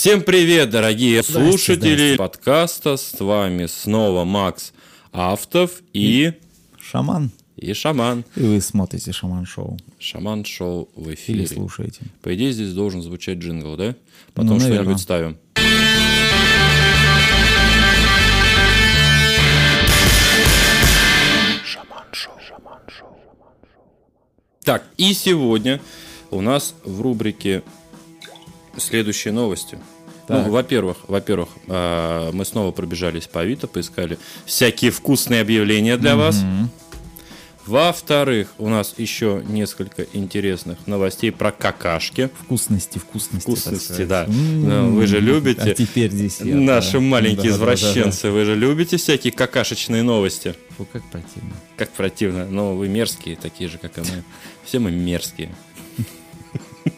Всем привет, дорогие слушатели здрасте. подкаста. С вами снова Макс Автов и, Шаман. и Шаман. И вы смотрите Шаман Шоу. Шаман Шоу в Или эфире. слушаете. По идее, здесь должен звучать джингл, да? Потом Ну, что-нибудь ставим. Так, и сегодня у нас в рубрике следующие новости. Так. Ну, во-первых, во-первых, а, мы снова пробежались по Авито, поискали всякие вкусные объявления для вас. Во-вторых, у нас еще несколько интересных новостей про какашки. Вкусности, вкусности. Вкусности, да. М, Ну, вы же любите. А теперь здесь я. Наши да. маленькие Да, да, да, извращенцы, вы же любите всякие какашечные новости? да. Фу, как противно. Как противно. Но вы мерзкие, такие же, как и мы. Все мы мерзкие.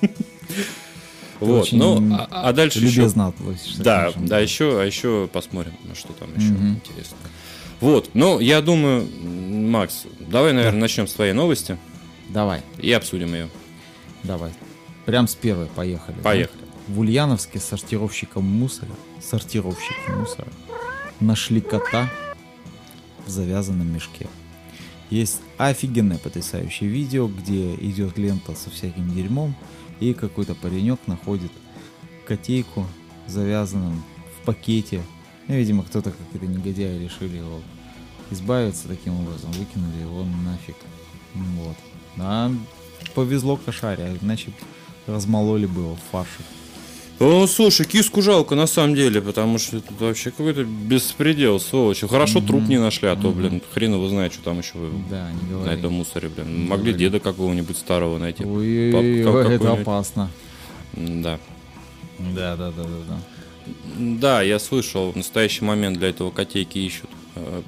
Вот, очень ну, а, а дальше еще... Любезно относишься. Да, конечно. да, еще, а еще посмотрим, что там еще Мгм. интересно. Вот, ну, я думаю, Макс, давай, наверное, начнем с твоей новости Давай, и обсудим ее. давай. Прям с первой поехали. да? Поехали. В Ульяновске сортировщиком мусора, сортировщиком мусора, нашли кота в завязанном мешке. Есть офигенное потрясающее видео, где идет лента со всяким дерьмом, и какой-то паренек находит котейку завязанным в пакете. Ну, видимо, кто-то какие-то негодяи решили его избавиться таким образом, выкинули его нафиг. Вот. А повезло кошаре, а иначе размололи бы его в фарше. Ну, слушай, киску жалко на самом деле, потому что это вообще какой-то беспредел, сволочь. Хорошо труп не нашли, а то, блин, хрен его знает, что там еще Да, не на говори. этом мусоре, блин. Могли деда какого-нибудь старого найти. Ой, Пап- как- это опасно. Да. Да, да, да, да, да. Да, я слышал, в настоящий момент для этого котейки ищут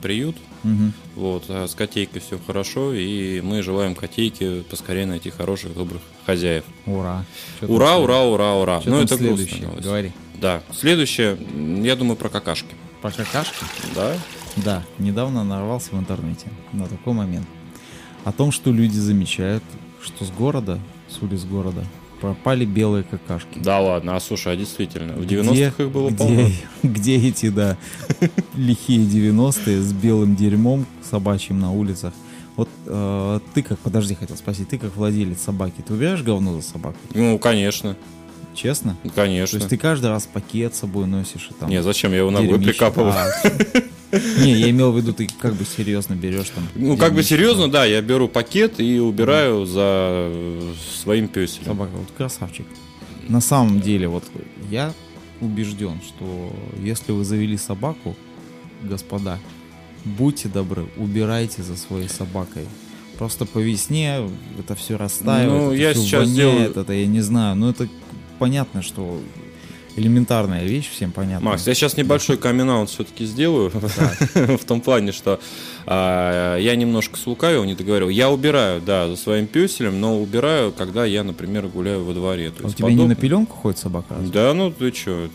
приют. Мгм. Вот, а с котейкой все хорошо, и мы желаем котейке поскорее найти хороших, добрых хозяев. Ура. Там Ура, ура, ура, ура. чё ну, это следующее? Говори. Да. Следующее, я думаю, про какашки. Про какашки? Да? Да, недавно нарвался в интернете на такой момент. О том, что люди замечают, что с города, с улиц города, пропали белые какашки. Да ладно, а слушай, а действительно, в Где- 90-х их было где, полно. Где эти, да, лихие 90-е с белым дерьмом собачьим на улицах? Вот э, ты как, подожди, хотел спросить, ты как владелец собаки, ты убираешь говно за собакой? Ну, конечно, Честно? конечно. То есть ты каждый раз пакет с собой носишь и там... Не, зачем я его дерьмище. прикапывал? А, Не, я имел в виду, ты как бы серьезно берешь там... Ну, как бы серьезно, да, я беру пакет и убираю за э, своим песелем. Собака, вот красавчик. На самом деле, вот я убежден, что если вы завели собаку, господа, будьте добры, убирайте за своей собакой. Просто по весне это все растаивает, Ну, это я всё сейчас воняет, делаю- это я не знаю, но это понятно, что элементарная вещь, всем понятно. Макс, я сейчас небольшой камин все-таки сделаю. В том плане, что а, я немножко слукавил, не договорил. Я убираю, да, за своим песелем, но убираю, когда я, например, гуляю во дворе. А у тебя не на пеленку ходит собака? Да, ну ты что?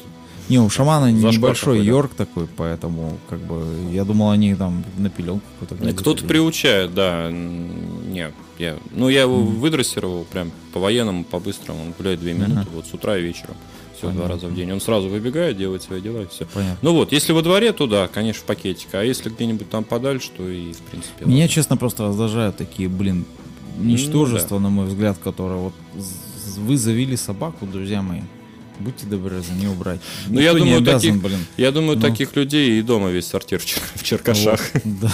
Не, у шамана Зашквар небольшой какой, да. Йорк такой, поэтому как бы я думал, они там на пеленку какую-то. Кто-то приучает, да. М, Не, я, ну я его выдрессировал прям по-военному, по-быстрому. Он гуляет две минуты, вот с утра и вечером. Все, два Понятно. раза в день. Он сразу выбегает, делает свои дела и все. Понятно. Ну вот, если во дворе, то да, конечно, в пакетик. А если где-нибудь там подальше, то и, в принципе... Меня, ладно. честно, просто раздражают такие, блин, ничтожества, на мой взгляд, которые вот вы завели собаку, друзья мои. Будьте добры, за нее убрать. Ну, я не думаю, обязан, таких- блин. Я думаю, Ну. таких людей и дома весь сортир в Чер- в Черкашах. Вот, Да.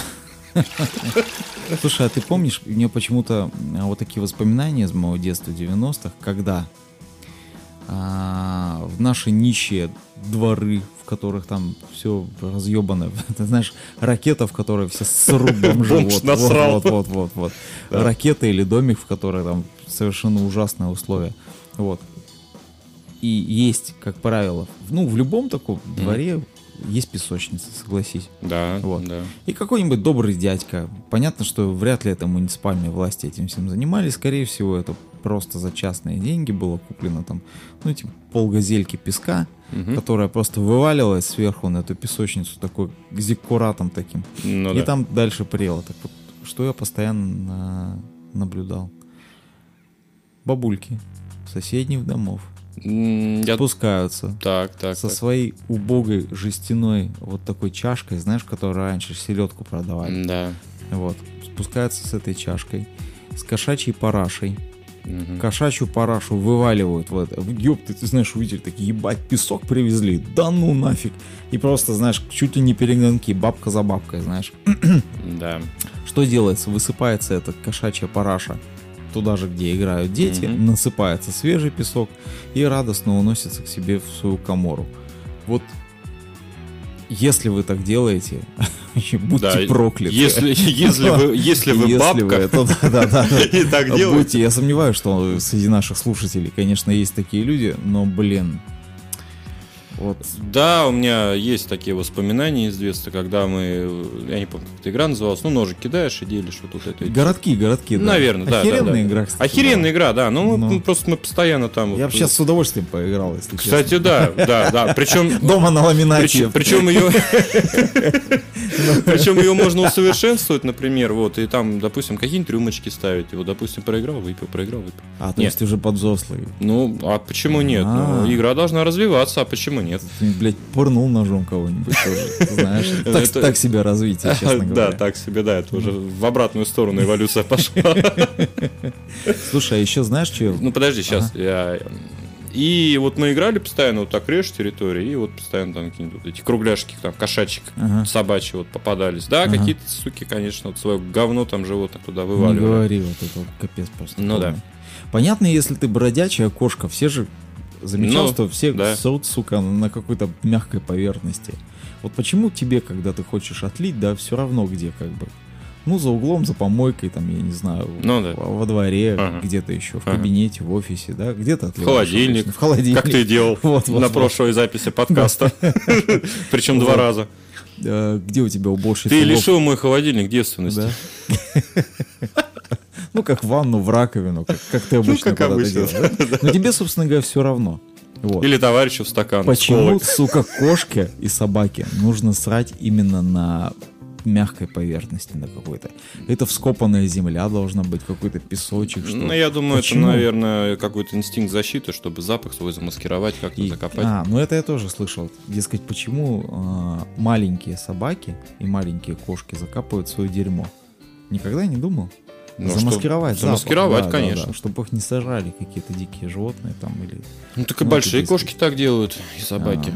Слушай, а ты помнишь, у меня почему-то а, вот такие воспоминания из моего детства 90-х, когда а, в наши нищие дворы, в которых там все разъебано, ты знаешь, ракета, в которой все срут бомжи. Бомж вот, насрал. Вот, вот, вот, вот. Да. Ракета или домик, в которой там совершенно ужасные условия. Вот. И есть, как правило, ну, в любом таком дворе есть песочница, согласись. Да, Вот. да. И какой-нибудь добрый дядька. Понятно, что вряд ли это муниципальные власти этим всем занимались. Скорее всего, это просто за частные деньги было куплено там, ну, эти полгазельки песка, Мгм. которая просто вываливалась сверху на эту песочницу такой зиккуратом таким. Ну и да. там дальше прело. Так вот, что я постоянно наблюдал. Бабульки соседних домов Я... спускаются Так, так, со так. своей убогой жестяной вот такой чашкой, знаешь, которую раньше селедку продавали. Да. Вот. Спускаются с этой чашкой, с кошачьей парашей. Мгм. Кошачью парашу вываливают. Вот. Ёб, ты, ты знаешь, увидели, такие, ебать, песок привезли. Да ну нафиг. И просто, знаешь, чуть ли не перегонки, бабка за бабкой, знаешь. Да. Что делается? Высыпается эта кошачья параша туда же, где играют дети, Мгм. насыпается свежий песок и радостно уносится к себе в свою комору. Вот если вы так делаете, будьте Да, прокляты. Если, если вы, если вы Если бабка это, да, да, да, да. и так делаете, Будьте, я сомневаюсь, что среди наших слушателей, конечно, есть такие люди, но, блин, вот, Да, у меня есть такие воспоминания из детства, когда мы, я не помню, как эта игра называлась, ну, ножик кидаешь и делишь вот, вот это. городки, городки, да. Наверное, да. Охеренная да, да. игра, кстати. Охеренная игра, да. Ну, Ну. мы просто мы постоянно там. да. Я вот- бы сейчас с удовольствием поиграл, если Кстати, честно. да, да, да. Причем Дома на ламинате. Причем, ее, причем ее можно усовершенствовать, например, вот, и там, допустим, какие-нибудь рюмочки ставить. Вот, допустим, проиграл, выпил, проиграл, выпил. А, то Нет. есть уже подвзрослый. Ну, а почему нет? Ну, А. игра должна развиваться, а почему нет? Ты, блядь, пырнул ножом кого-нибудь тоже, знаешь. Так, Это- так себе развитие, честно Да, говоря. так себе, да, это уже в обратную сторону эволюция пошла. Слушай, а еще знаешь, что... Ну, подожди, сейчас. я- И вот мы играли постоянно, вот так режь территорию, и вот постоянно там какие-нибудь вот эти кругляшки, там, кошачьи, Ага. собачьи вот попадались. Да, Ага. какие-то суки, конечно, вот свое говно там животных туда Не вываливали. говори, вот это вот капец просто. Ну да. полный. Понятно, если ты бродячая кошка, все же замечал, Ну, что все да. срут, сука, на какой-то мягкой поверхности. Вот почему тебе, когда ты хочешь отлить, да, все равно где как бы. Ну, за углом, за помойкой, там, я не знаю, Ну да. во во дворе, Ага. где-то еще, в Ага. кабинете, в офисе, да, где-то В отливаешь холодильник. обычно. В холодильник. Как ты делал Вот, вот, на вот. прошлой записи подкаста. Причем два раза. Э, Где у тебя уборщица? Ты лишил мой холодильник девственности. Ну, как ванну, в раковину, как, как ты обычно Ну, как обычно, делаешь, да? Но тебе, собственно говоря, все равно. Вот. Или товарищу в стакан. Почему, сука, кошке и собаке нужно срать именно на мягкой поверхности на какой-то? Это вскопанная земля должна быть, какой-то песочек, что Ну, я думаю, это, Почему? наверное, какой-то инстинкт защиты, чтобы запах свой замаскировать, как-то И- закопать. А, ну это я тоже слышал. Дескать, почему а, маленькие собаки и маленькие кошки закапывают свое дерьмо? Никогда не думал? Ну, замаскировать запах. Замаскировать, Да, да, конечно. да, чтобы их не сожрали какие-то дикие животные там или... Ну, так и Ну, большие это кошки так делают, и собаки.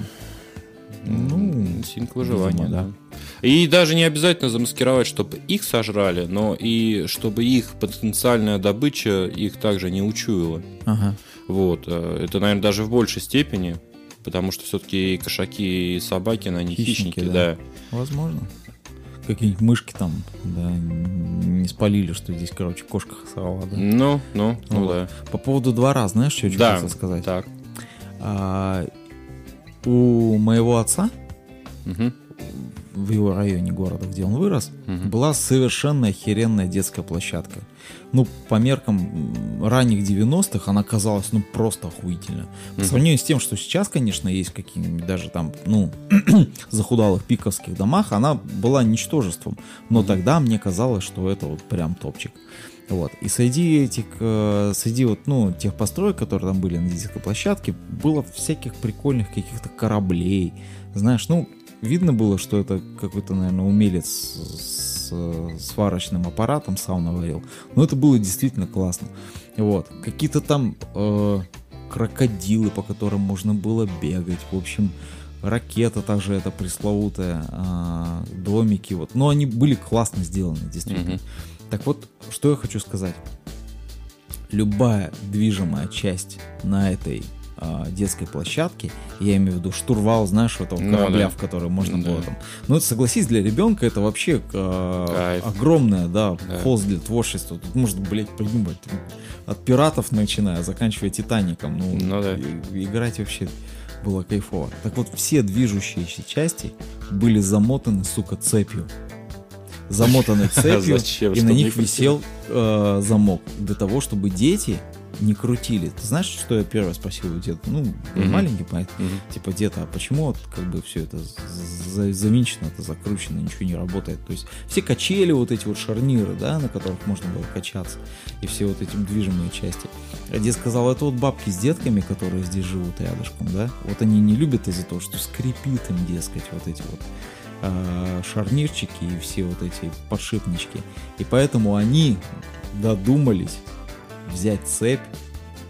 Ну, инстинкт выживания, видимо, да. да. И даже не обязательно замаскировать, чтобы их сожрали, но и чтобы их потенциальная добыча их также не учуяла. Ага. Вот. э, Это, наверное, даже в большей степени, потому что все-таки и кошаки, и собаки, они Хищники, хищники, да. да. Возможно. Какие-нибудь мышки там, да, не спалили, что здесь, короче, кошка сорвала, да. Ну, ну, ну, Вот. да. По поводу двора, знаешь, что я Да, хотел сказать? Так. А, у моего отца Мгм. В его районе города, где он вырос, Мгм. была совершенно охеренная детская площадка. Ну, по меркам ранних 90-х она казалась, ну, просто охуительно. По сравнению с тем, что сейчас, конечно, есть какие-нибудь даже там, ну, захудалых пиковских домах, она была ничтожеством. Но тогда мне казалось, что это вот прям топчик. Вот. И среди этих, э, среди вот, ну, тех построек, которые там были на детской площадке, было всяких прикольных каких-то кораблей. Знаешь, ну, видно было, что это какой-то, наверное, умелец с, с сварочным аппаратом сауна варил. Но это было действительно классно. Вот. Какие-то там э, крокодилы, по которым можно было бегать. В общем, ракета также это пресловутая, а, домики. Вот. Но они были классно сделаны, действительно. Мгм. Так вот, что я хочу сказать. Любая движимая часть на этой а, детской площадке, я имею в виду штурвал, знаешь, этого Ну корабля, да. в который можно Да. было там. Ну, согласись, для ребенка это вообще а, Кайф. огромная, да, Да. холст для творчества. Тут можно, блядь, придумать от пиратов начиная, заканчивая Титаником. Ну, Ну да. и- играть вообще было кайфово. Так вот, все движущиеся части были замотаны, сука, цепью. Замотаны цепью, Зачем? и на них висел э, замок. Для того, чтобы дети не крутили. Ты знаешь, что я первое спросил у деда? Ну, был Мгм. маленький, понятно. Мгм. Типа, дед, а почему вот как бы все это за- завинчено, это закручено, ничего не работает? То есть все качели, вот эти вот шарниры, да, на которых можно было качаться, и все вот эти движимые части. А дед сказал, это вот бабки с детками, которые здесь живут рядышком, да, вот они не любят из-за того, что скрипит им, дескать, вот эти вот а, шарнирчики и все вот эти подшипнички. И поэтому они додумались взять цепь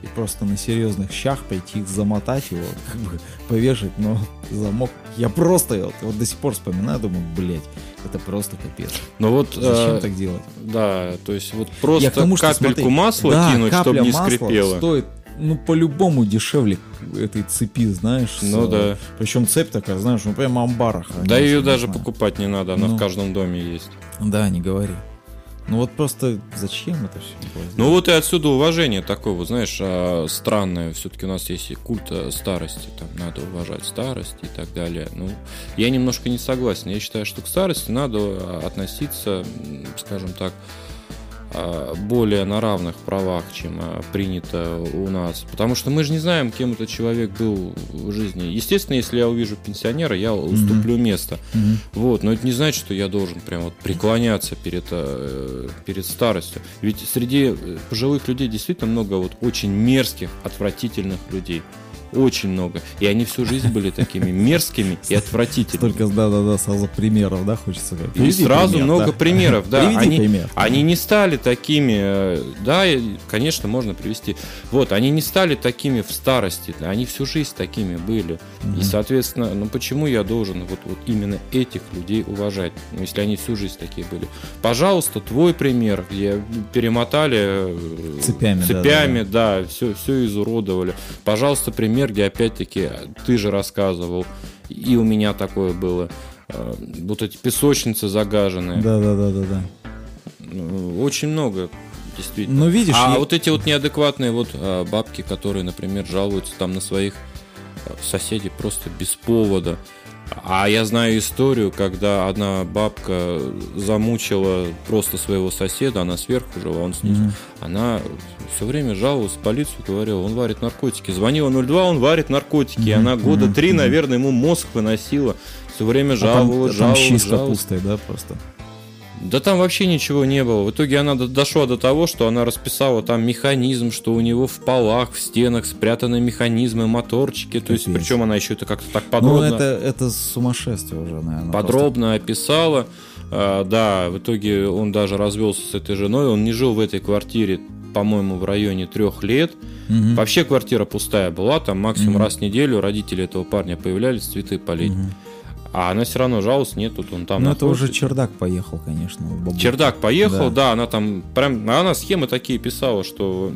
и просто на серьезных щах пойти их замотать его, как бы повешать, но замок. Я просто вот, вот до сих пор вспоминаю, думаю, блять, это просто капец. Ну вот, Зачем э, так делать? да, то есть вот Я просто к тому, что, капельку смотри, масла да, кинуть, чтобы не скрипело. стоит, ну, по-любому дешевле этой цепи, знаешь. с, Ну э, да. Причем цепь такая, знаешь, ну прям амбара. Да ее даже покупать не надо, она Ну. в каждом доме есть. Да, не говори. Ну вот просто зачем это все Ну вот и отсюда уважение такое, вот знаешь, а, странное. Все-таки у нас есть культ э, старости, там надо уважать старость и так далее. Ну, я немножко не согласен. Я считаю, что к старости надо а, относиться, скажем так, более на равных правах, чем а, принято у нас. Потому что мы же не знаем, кем этот человек был в жизни. Естественно, если я увижу пенсионера, я уступлю место. Мгм. Вот, но это не значит, что я должен прям вот преклоняться перед, э, перед старостью. Ведь среди э, пожилых людей действительно много вот очень мерзких, отвратительных людей. Очень много. И они всю жизнь были такими мерзкими и отвратительными. Столько, да-да-да, сразу примеров, да, хочется сказать. И сразу пример, много да. примеров, да. Приведи Они, пример. они не стали такими, э, да, конечно, можно привести. Вот, они не стали такими в старости, они всю жизнь такими были. И, соответственно, ну почему я должен вот, вот именно этих людей уважать, ну, если они всю жизнь такие были? Пожалуйста, твой пример, где перемотали э, Цепями, да, цепями да, все, все изуродовали. Пожалуйста, пример, где опять-таки ты же рассказывал, и у меня такое было. Э, Вот эти песочницы загаженные. Да-да-да-да-да. Ну, Очень много, действительно. Ну, видишь, а я- вот эти вот неадекватные вот а, бабки, которые, например, жалуются там на своих а, соседей просто без повода. А я знаю историю, когда одна бабка замучила просто своего соседа, она сверху жила, он снизу. Мгм. Она все время жаловалась в полицию, говорила, он варит наркотики. Звонила 02, он варит наркотики. И Мгм, она года мгм, три, наверное, ему мозг выносила. Все время А там, жаловалась, там щи жаловалась, жаловалась. капустой, да, просто. Да там вообще ничего не было. В итоге она до- дошла до того, что она расписала там механизм, что у него в полах, в стенах спрятаны механизмы, моторчики. То есть, причем она еще это как-то так Ну, подробно, это, это сумасшествие уже, наверное. подробно описала. А, да, в итоге он даже развелся с этой женой. Он не жил в этой квартире, по-моему, в районе трех лет. Мгм. Вообще квартира пустая была, там максимум Мгм. раз в неделю родители этого парня появлялись, цветы полить. Мгм. А она все равно жаловалась, нет, тут он там Ну, это уже чердак поехал, конечно. у бабульки. Чердак поехал, Да. да. она там прям, она схемы такие писала, что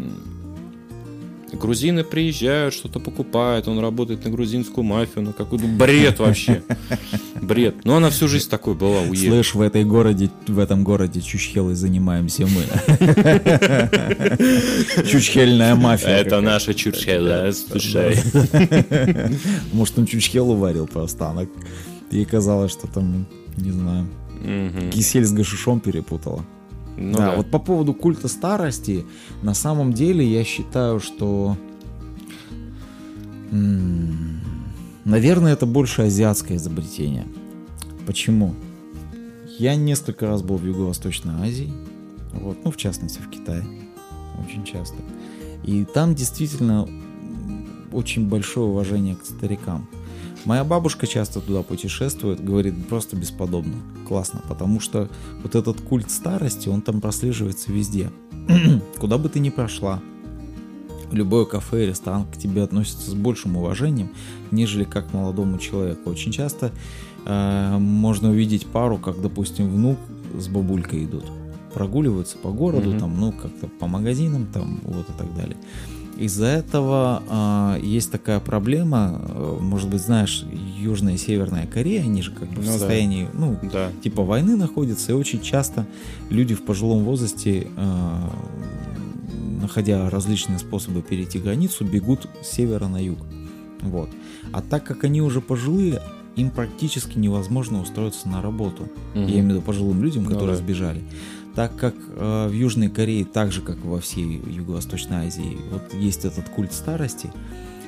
грузины приезжают, что-то покупают, он работает на грузинскую мафию, ну какой-то бред вообще, бред. Но она всю жизнь такой была, уехала. Слышь, в этой городе, в этом городе Чучхелой занимаемся мы. Чучхельная мафия. Это наша чурчела, слушай. Может, он чучхелу варил просто, она... Ей казалось, что там, не знаю, Мгм. кисель с гашишом перепутала. Ну да, да. вот по поводу культа старости, на самом деле я считаю, что, м, наверное, это больше азиатское изобретение. Почему? Я несколько раз был в Юго-Восточной Азии, вот, ну, в частности, в Китае, очень часто. И там действительно очень большое уважение к старикам. Моя бабушка часто туда путешествует, говорит, просто бесподобно, классно, потому что вот этот культ старости, он там прослеживается везде. Куда бы ты ни прошла, любое кафе, ресторан к тебе относится с большим уважением, нежели как к молодому человеку. Очень часто э, можно увидеть пару, как, допустим, внук с бабулькой идут, прогуливаются по городу, Мгм. там, ну, как-то по магазинам, там, вот и так далее. Из-за этого а, есть такая проблема, э, может быть, знаешь, Южная и Северная Корея, они же как бы в Ну да. состоянии, ну, Да. типа войны находятся, и очень часто люди в пожилом возрасте, э, находя различные способы перейти границу, бегут с севера на юг. Вот. А так как они уже пожилые, им практически невозможно устроиться на работу. Мгм. Я имею в виду пожилым людям, Ну которые да. сбежали. Так как э, в Южной Корее, так же как и во всей Юго-Восточной Азии, вот есть этот культ старости,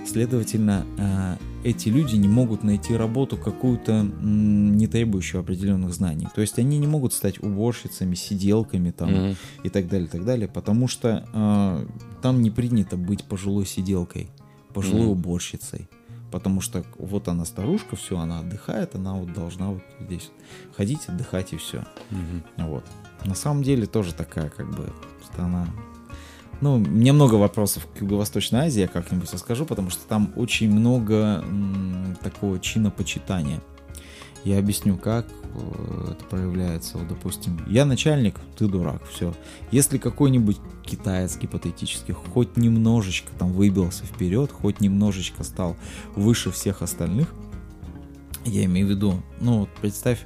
следовательно, э, эти люди не могут найти работу какую-то м, не требующую определенных знаний. То есть они не могут стать уборщицами, сиделками там Мгм. и так далее, так далее, потому что э, там не принято быть пожилой сиделкой, пожилой Мгм. уборщицей. Потому что вот она старушка, все, она отдыхает, она вот должна вот здесь ходить, отдыхать и все. Мгм. Вот. На самом деле тоже такая как бы страна. Ну, мне много вопросов к Юго-Восточной Азии, я как-нибудь расскажу, потому что там очень много м, такого чинопочитания. Я объясню, как э, это проявляется. Вот, допустим, я начальник, ты дурак, все. Если какой-нибудь китаец гипотетически хоть немножечко там выбился вперед, хоть немножечко стал выше всех остальных, я имею в виду, ну вот представь,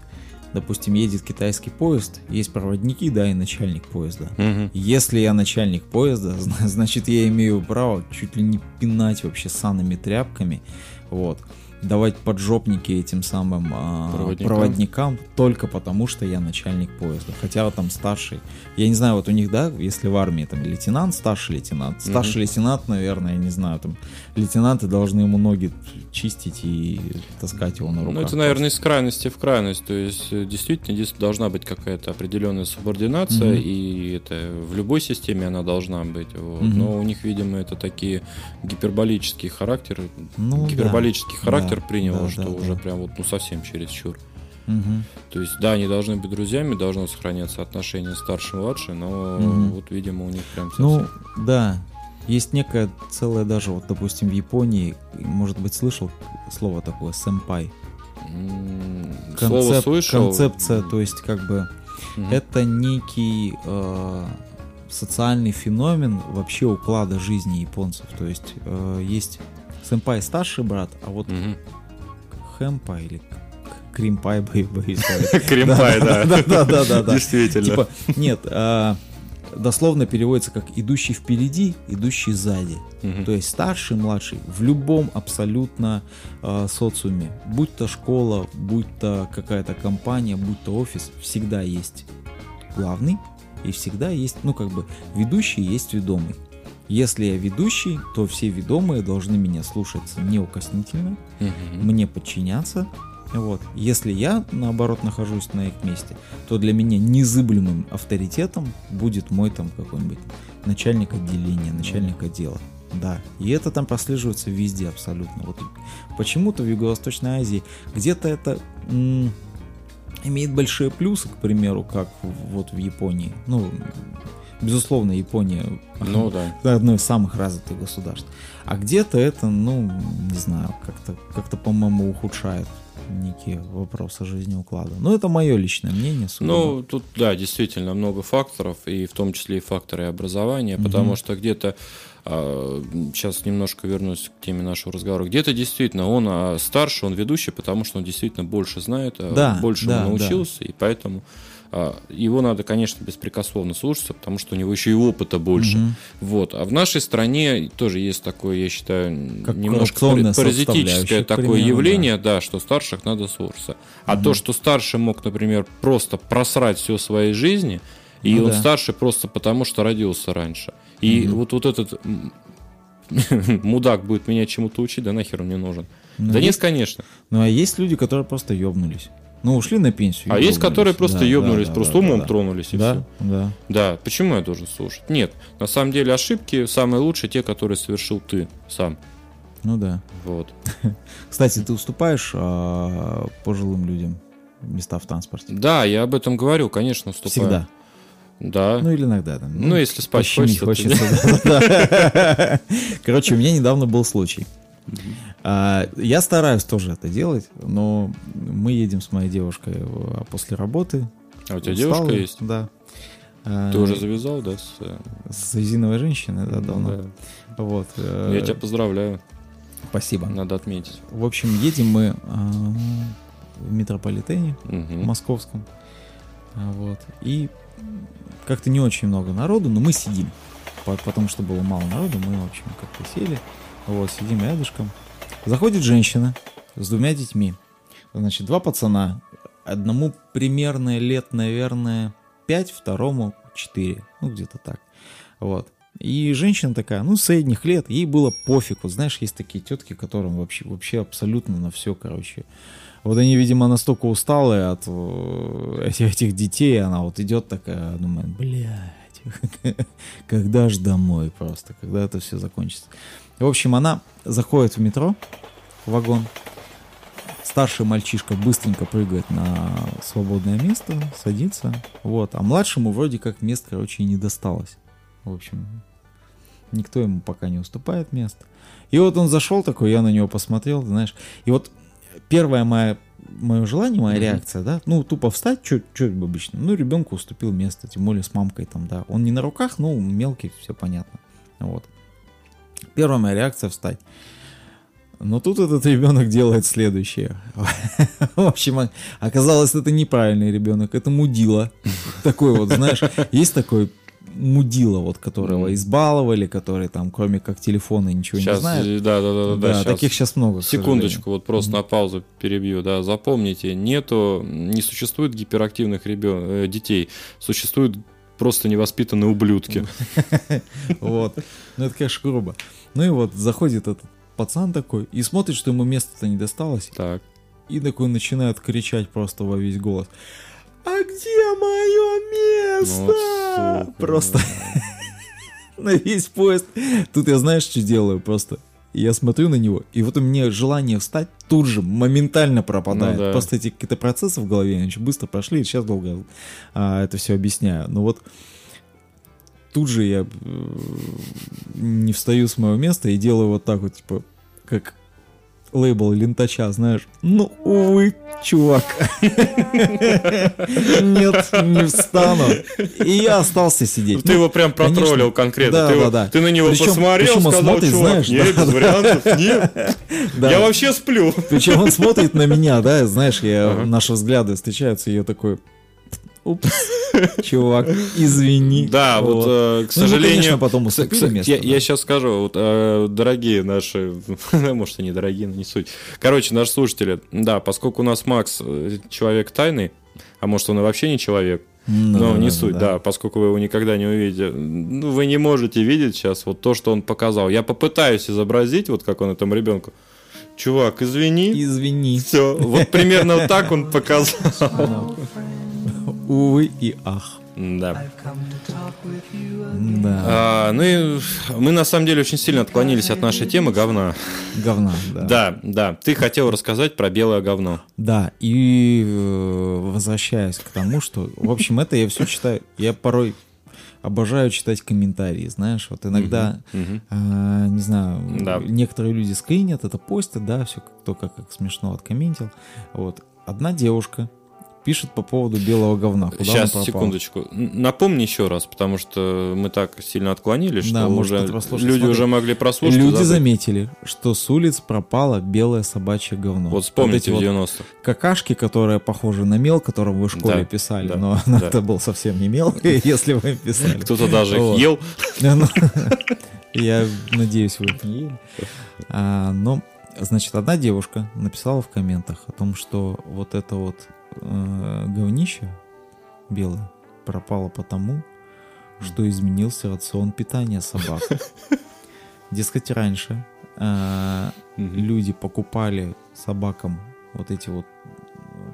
допустим, едет китайский поезд, есть проводники, да, и начальник поезда. Мгм. Если я начальник поезда, зна- значит я имею право чуть ли не пинать вообще санными тряпками, вот, давать поджопники этим самым а, Проводникам. проводникам только потому, что я начальник поезда. Хотя там старший. Я не знаю, вот у них, да, если в армии там лейтенант, старший лейтенант. Старший лейтенант, наверное, я не знаю, там лейтенанты должны ему ноги чистить и таскать его на руках. Ну, это, наверное, из крайности в крайность. То есть, э, действительно, здесь должна быть какая-то определенная субординация, Мгм. и это в любой системе она должна быть. вот. Мгм. Но у них, видимо, это такие гиперболические характеры. Ну, да. гиперболический характер Да, приняло, да, что да, уже да. прям вот, ну, совсем чересчур. Мгм. То есть, да, они должны быть друзьями, должно сохраняться отношения старший-младший, но Мгм. вот, видимо, у них прям совсем... Ну, да. Есть некая целая даже, вот, допустим, в Японии, может быть, слышал слово такое «сэмпай». М, Слово Концеп- слышал. Концепция, то есть, как бы, Мгм. это некий э, социальный феномен вообще уклада жизни японцев. То есть, э, есть сэмпай старший брат, а вот Мгм. хэмпай или кримпай, бо- боюсь да. Да, да, да, да, да. Действительно. Типа, нет, а, дословно переводится как идущий впереди, идущий сзади. Мгм. То есть старший, младший в любом абсолютно э, социуме, будь то школа, будь то какая-то компания, будь то офис, всегда есть главный и всегда есть, ну как бы ведущий есть ведомый. Если я ведущий, то все ведомые должны меня слушаться неукоснительно, Мгм. мне подчиняться. Вот. Если я, наоборот, нахожусь на их месте, то для меня незыблемым авторитетом будет мой там какой-нибудь начальник отделения, начальник отдела. Да, и это там прослеживается везде абсолютно. Вот почему-то в Юго-Восточной Азии где-то это м, имеет большие плюсы, к примеру, как вот в Японии. Ну, безусловно, Япония Ну да. одно из самых развитых государств. А где-то это, ну, не знаю, как-то, как-то по-моему, ухудшает некие вопросы жизнеуклада. Но это мое личное мнение. сугубо. Ну, тут, да, действительно много факторов, и в том числе и факторы образования, потому что где-то, сейчас немножко вернусь к теме нашего разговора, где-то действительно он а, старше, он ведущий, потому что он действительно больше знает, а, Да, больше да, научился, и поэтому а, его надо, конечно, беспрекословно слушаться, потому что у него еще и опыта больше. Мгм. Вот. А в нашей стране тоже есть такое, я считаю, Как немножко паразитическое такое примеру, явление, да. что старших надо слушаться. А то, что старший мог, например, просто просрать все своей жизни, и Ну он да. старший просто потому, что родился раньше. И Мгм. вот, вот этот мудак будет меня чему-то учить, да нахер он мне нужен. Ну, да нет, есть- конечно. Ну, а есть люди, которые просто ёбнулись. Ну, ушли на пенсию. А есть, которые просто Да, ебнулись, да, просто да, умом да, тронулись, и Да, все. да. Да, почему я должен слушать? Нет, на самом деле ошибки самые лучшие те, которые совершил ты сам. Ну да. Вот. Кстати, ты уступаешь а, пожилым людям места в транспорте? Да, я об этом говорю, конечно, уступаю. Всегда. Да. Ну или иногда. Там, Ну, если спать хочется, хочется. да, да. Короче, у меня недавно был случай. А, Я стараюсь тоже это делать, но мы едем с моей девушкой э, после работы. А у тебя усталые, девушка есть? Да. А, Ты уже завязал, да? С, э, С резиновой женщиной, да, давно. да. Вот. э, Я тебя поздравляю, Спасибо. надо отметить. В общем, едем мы а, в метрополитене Мгм. московском. А, Вот. И как-то не очень много народу, но мы сидим. По- Потому что было мало народу, мы, в общем, как-то сели. Вот, сидим рядышком. Заходит женщина с двумя детьми. Значит, два пацана. Одному примерно лет, наверное, 5, второму 4. Ну, где-то так. Вот. И женщина такая, ну, средних лет, ей было пофиг. Вот знаешь, есть такие тетки, которым вообще, вообще абсолютно на все, короче. Вот они, видимо, настолько усталые от э, этих, этих детей, она вот идет такая, думает, блядь, когда же домой просто, когда это все закончится. В общем, она заходит в метро, в вагон, старший мальчишка быстренько прыгает на свободное место, садится, вот, а младшему вроде как мест, короче, и не досталось. В общем, никто ему пока не уступает место. И вот он зашел такой, я на него посмотрел, знаешь, и вот первое мое, мое желание, моя реакция, да, ну, тупо встать, что обычно, ну, ребенку уступил место, тем более с мамкой там, да, он не на руках, ну, мелкий, все понятно, вот. Первая моя реакция встать. Но тут этот ребенок делает следующее. В общем, оказалось, это неправильный ребенок, это мудила. Такой вот, знаешь, есть такой мудила, вот которого избаловали, который там, кроме как телефона, ничего сейчас, не знает. Да, да, да, да. да сейчас. таких сейчас много. Секундочку, вот просто mm-hmm. на паузу перебью, да. Запомните, нету, не существует гиперактивных ребен... Э, детей, существуют просто невоспитанные ублюдки. Вот. Ну это, конечно, грубо. Ну и вот заходит этот пацан такой и смотрит, что ему место-то не досталось. Так. И такой начинает кричать просто во весь голос а где мое место? Ну, Просто на весь поезд. Тут я знаешь, что делаю просто? Я смотрю на него, и вот у меня желание встать тут же моментально пропадает. Ну, да. Просто эти какие-то процессы в голове очень быстро прошли, и сейчас долго а, это все объясняю. Но вот тут же я э, не встаю с моего места и делаю вот так вот, типа, как лейбл лентача, знаешь. Ну, увы, чувак. Нет, не встану. И я остался сидеть. Ты его прям протроллил конкретно. Ты на него посмотрел, сказал, чувак, нет, без вариантов, нет. Я вообще сплю. Причем он смотрит на меня, да, знаешь, наши взгляды встречаются, и я такой, Упс, чувак, извини. Да, вот, вот э, к ну, сожалению... конечно, потом уступили место. Я, да. я сейчас скажу, вот, э, дорогие наши, может, они дорогие, но не суть. Короче, наши слушатели, да, поскольку у нас Макс э, человек тайный, а может, он и вообще не человек, ну, но не суть, да. да, поскольку вы его никогда не увидите. Ну, вы не можете видеть сейчас вот то, что он показал. Я попытаюсь изобразить, вот как он этому ребенку. Чувак, извини. Извини. Все, вот примерно так он показал. Увы и ах. Да. Да. А, ну и мы на самом деле очень сильно отклонились от нашей темы говна. Говна, да. Да, да. Ты хотел рассказать про белое говно. Да, и э, возвращаясь к тому, что, в общем, это я все читаю. Я порой обожаю читать комментарии, знаешь, вот иногда, uh-huh, uh-huh. Э, не знаю, да. некоторые люди скринят это, постят, да, все кто как, как смешно откомментил. Вот. Одна девушка пишет по поводу белого говна. Куда Сейчас, секундочку. Напомни еще раз, потому что мы так сильно отклонились, что да, уже люди смотри. уже могли прослушать. Люди заметили, что с улиц пропало белое собачье говно. Вот вспомните вот 90 какашки, которые похожи на мел, которым вы в школе да, писали, да, но да. это был совсем не мел, если вы писали. Кто-то даже их ел. Ну, я надеюсь, вы их не ели. А, но, значит, одна девушка написала в комментах о том, что вот это вот э, говнище белое пропало потому, что изменился рацион питания собак. Дескать, раньше э, люди покупали собакам вот эти вот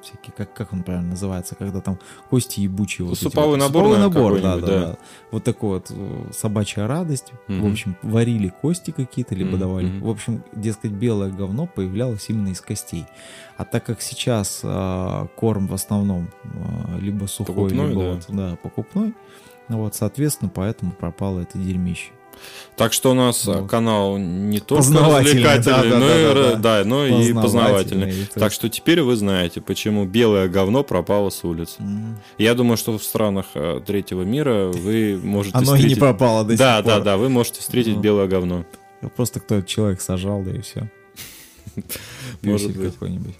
всякие, как, как он правильно называется, когда там кости ебучие. Вот суповой эти, набор. Суповой набор, да, да, да, Вот такой вот э, собачья радость. Угу. В общем, варили кости какие-то, либо угу. давали. В общем, дескать, белое говно появлялось именно из костей. А так как сейчас э, корм в основном э, либо сухой, покупной, либо да. Вот, да, покупной, вот, соответственно, поэтому пропало это дерьмище. Так что у нас вот. канал не только развлекательный, да, да, но, да, и, да, да. но и познавательный. И так что теперь вы знаете, почему белое говно пропало с улиц. Mm. Я думаю, что в странах э, третьего мира вы можете Оно встретить... и не пропало до да, сих пор. Да, да, да, вы можете встретить ну. белое говно. Просто кто-то человек сажал, да и все. Может быть. какой-нибудь.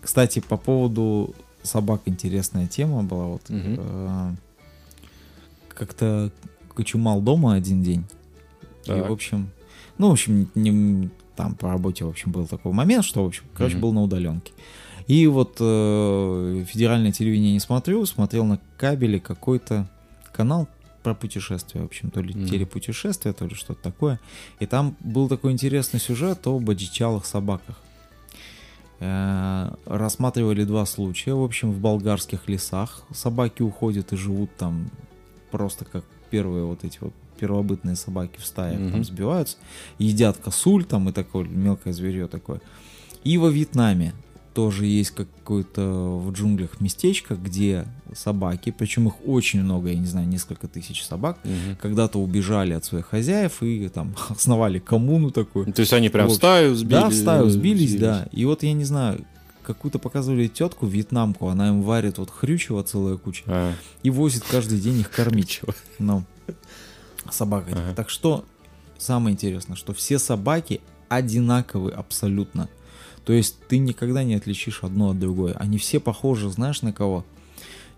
Кстати, по поводу собак интересная тема была. Вот угу. как-то кочумал дома один день. Так. И, в общем, ну, в общем, не, там по работе, в общем, был такой момент, что, в общем, короче, mm-hmm. был на удаленке. И вот э, федеральное телевидение не смотрю, смотрел на кабеле какой-то канал про путешествия, в общем, то ли Мгм. телепутешествия, то ли что-то такое. И там был такой интересный сюжет об одичалых собаках. Э, Рассматривали два случая. В общем, в болгарских лесах собаки уходят и живут там просто как первые вот эти вот первобытные собаки в стаях там Мгм. сбиваются, едят косуль там и такое мелкое зверье такое. И во Вьетнаме тоже есть какое-то в джунглях местечко, где собаки, причем их очень много, я не знаю, несколько тысяч собак, Мгм. когда-то убежали от своих хозяев и там основали коммуну такую. То есть они прям Вот. в стаю сбили? Да, в стаю сбились, да. И вот я не знаю, какую-то показывали тетку вьетнамку, она им варит вот хрючево целая куча А, и возит каждый день их кормить. Ну, собак. этих. Ага. Так что самое интересное, что все собаки одинаковые абсолютно. То есть ты никогда не отличишь одно от другой. Они все похожи, знаешь, на кого?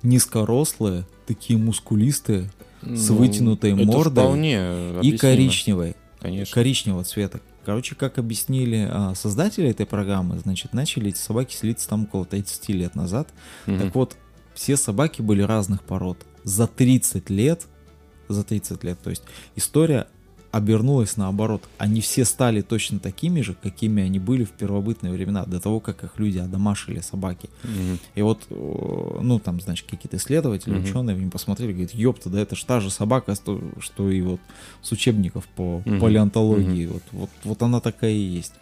Низкорослые, такие мускулистые, с ну, вытянутой это мордой вполне и коричневой. Конечно. Коричневого цвета. Короче, как объяснили а, создатели этой программы, значит, начали эти собаки селиться там около 30 лет назад. Мгм. Так вот, все собаки были разных пород. За 30 лет, за 30 лет, то есть история обернулась наоборот. Они все стали точно такими же, какими они были в первобытные времена, до того, как их люди одомашили собаки. Мгм. И вот, э, ну, там, значит, какие-то исследователи, Мгм. ученые, они посмотрели, говорят, ёпта, да это ж та же собака, что, и вот с учебников по Мгм. палеонтологии. Вот, вот, вот она такая и есть.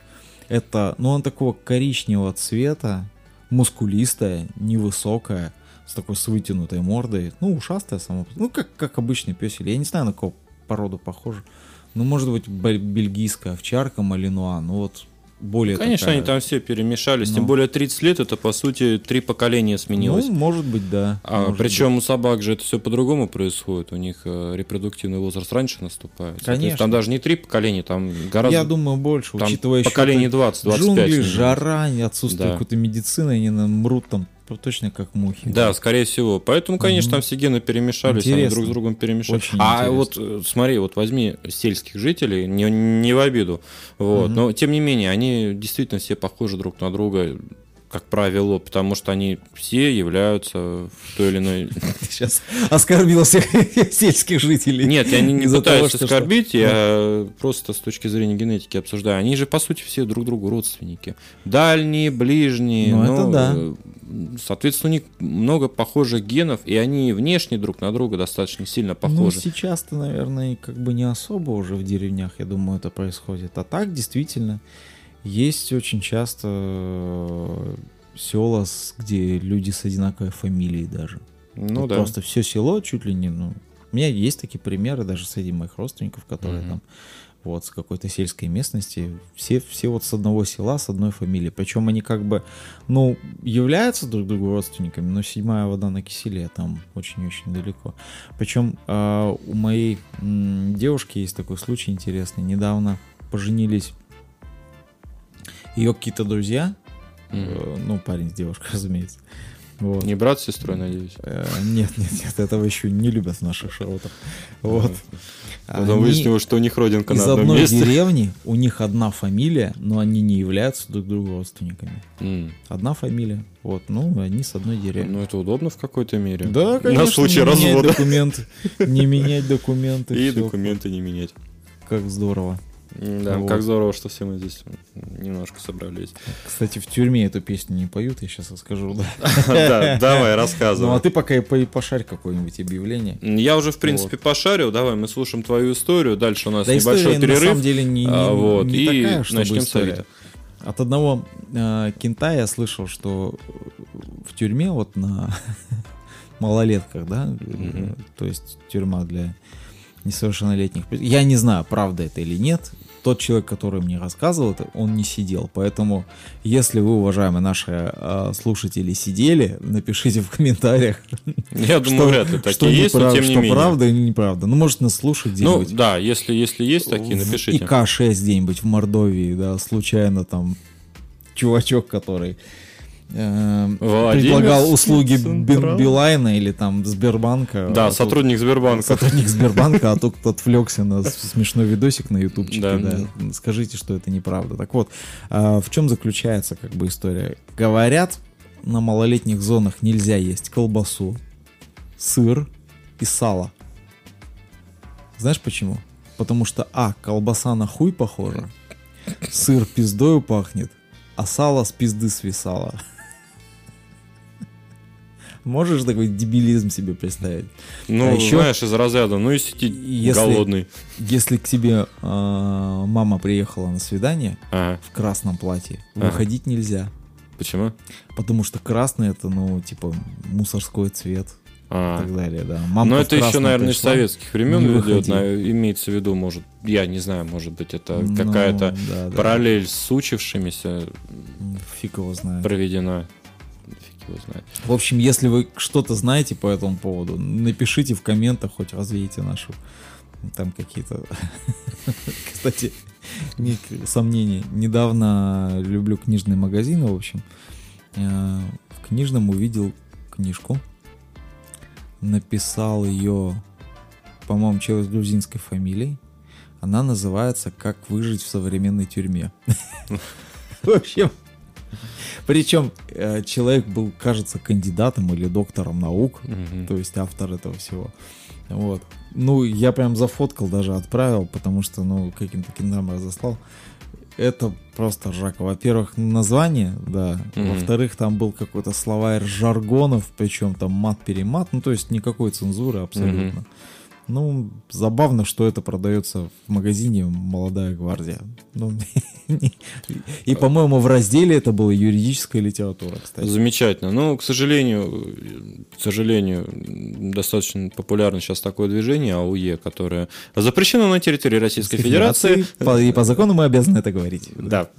Это, ну, она такого коричневого цвета, мускулистая, невысокая, с такой с вытянутой мордой, ну, ушастая сама, ну, как, как обычный песель. Я не знаю, на какую породу похожа. Ну, может быть, бель- бельгийская овчарка малинуа, ну, вот более Конечно, такая- они там все перемешались. Ну. Тем более 30 лет это, по сути, три поколения сменилось. Ну, может быть, да. А, может причем у собак же это все по-другому происходит. У них э, репродуктивный возраст раньше наступает. То есть Конечно. там даже не три поколения, там быть. гораздо Я думаю, больше, там учитывая еще поколение это 20-25. джунгли, жара, отсутствие Да. какой-то медицины, они нам мрут там точно как мухи. Да, скорее всего. Поэтому, конечно, Мгм. там все гены перемешались, они Интересно. друг с другом перемешались. Очень а интересно. вот э, смотри, вот возьми сельских жителей, не, не в обиду, вот, Мгм. но тем не менее, они действительно все похожи друг на друга, как правило, потому что они все являются в той или иной... Ты сейчас оскорбил всех сельских жителей. Нет, я не, не пытаюсь того, что- оскорбить, я просто с точки зрения генетики обсуждаю. Они же, по сути, все друг другу родственники. Дальние, ближние. Ну, это да. э, Соответственно, у них много похожих генов, и они внешне друг на друга достаточно сильно Ну, похожи. сейчас-то, наверное, как бы не особо уже в деревнях, я думаю, это происходит. А так, действительно, есть очень часто э, села, где люди с одинаковой фамилией даже. ну Вот да. Просто все село чуть ли не, ну... У меня есть такие примеры даже среди моих родственников, которые Мгм. там вот с какой-то сельской местности, все, все вот с одного села, с одной фамилией. Причем они как бы, ну, являются друг другу родственниками, но седьмая вода на киселе там очень-очень далеко. Причем а, у моей м, девушки есть такой случай интересный. Недавно поженились ее какие-то друзья, э, ну, парень с девушкой, разумеется. Вот. Не брат с сестрой, надеюсь. Э, Нет, нет, нет, этого еще не любят в наших широтах. Вот. Потом Они выяснилось, что у них родинка из на одном одной месте. деревни, у них одна фамилия, но они не являются друг другу родственниками. Одна фамилия, вот, ну, они с одной деревни. Ну, это удобно в какой-то мере. Да, конечно, На случай не менять развода. документы, не менять документы, И документы не менять. как здорово. Да, Вот. как здорово, что все мы здесь немножко собрались. Кстати, в тюрьме эту песню не поют, я сейчас расскажу, да. Да, давай, Ну, а рассказывай. ты пока и по- пошарь какое-нибудь объявление. Я уже, в принципе, пошарил. Давай мы слушаем твою историю. Дальше у нас небольшой история на перерыв. самом деле не, А, такая, чтобы история. От одного э, кента я слышал, что в тюрьме вот на малолетках, да, э, то есть тюрьма для несовершеннолетних. Я не знаю, правда это или нет. Тот человек, который мне рассказывал это, он не сидел. Поэтому, если вы, уважаемые наши э, слушатели, сидели, напишите в комментариях, Я думаю, вряд ли что, такие есть, но тем не что менее. правда или неправда. Ну, может, нас слушать Ну, где-нибудь. да, если, если есть такие, напишите. ИК-6 где-нибудь в Мордовии, да, случайно там чувачок, который э, предлагал услуги Централ. Билайна или там Сбербанка. Да, а тут сотрудник Сбербанка. сотрудник Сбербанка, а тут отвлекся на смешной видосик на ютубчике, Да. да. Скажите, что это неправда. Так вот, а, в чем заключается как бы история? Говорят, на малолетних зонах нельзя есть колбасу, сыр и сало. Знаешь почему? Потому что, а, колбаса на хуй похожа, сыр пиздою пахнет, а сало с пизды свисало. Можешь такой дебилизм себе представить? Ну, А еще- знаешь, из разряда, ну и сиди Если- голодный. Если к тебе а, мама приехала на свидание Ага. в красном платье, Ага. выходить нельзя. Почему? Потому что красный это, ну, типа, мусорской цвет и А. так далее, да. Мамка Но это еще, наверное, из советских времен идет, на- имеется в виду, может, я не знаю, может быть, это Ну, какая-то да, да. параллель с учившимися Фиг его знает. проведена. Его знает. В общем, если вы что-то знаете по этому поводу, напишите в комментах, хоть развеете нашу там какие-то, кстати, не- сомнения. Недавно люблю книжные магазины, в общем, э, в книжном увидел книжку, написал ее, по-моему, человек с грузинской фамилией. Она называется «Как выжить в современной тюрьме». В общем, причем э, человек был, кажется, кандидатом или доктором наук, то есть автор этого всего. Вот. Ну, я прям зафоткал, даже отправил, потому что, ну, каким-то киндам разослал. Это просто ржака. Во-первых, название, да. Мгм. Во-вторых, там был какой-то словарь жаргонов, причем там мат-перемат, ну, то есть никакой цензуры абсолютно. Ну, забавно, что это продается в магазине «Молодая гвардия». Ну, и, по-моему, в разделе это была юридическая литература, кстати. Замечательно. Но, к сожалению, к сожалению, достаточно популярно сейчас такое движение АУЕ, которое запрещено на территории Российской Федерации. И по закону мы обязаны это говорить. Да.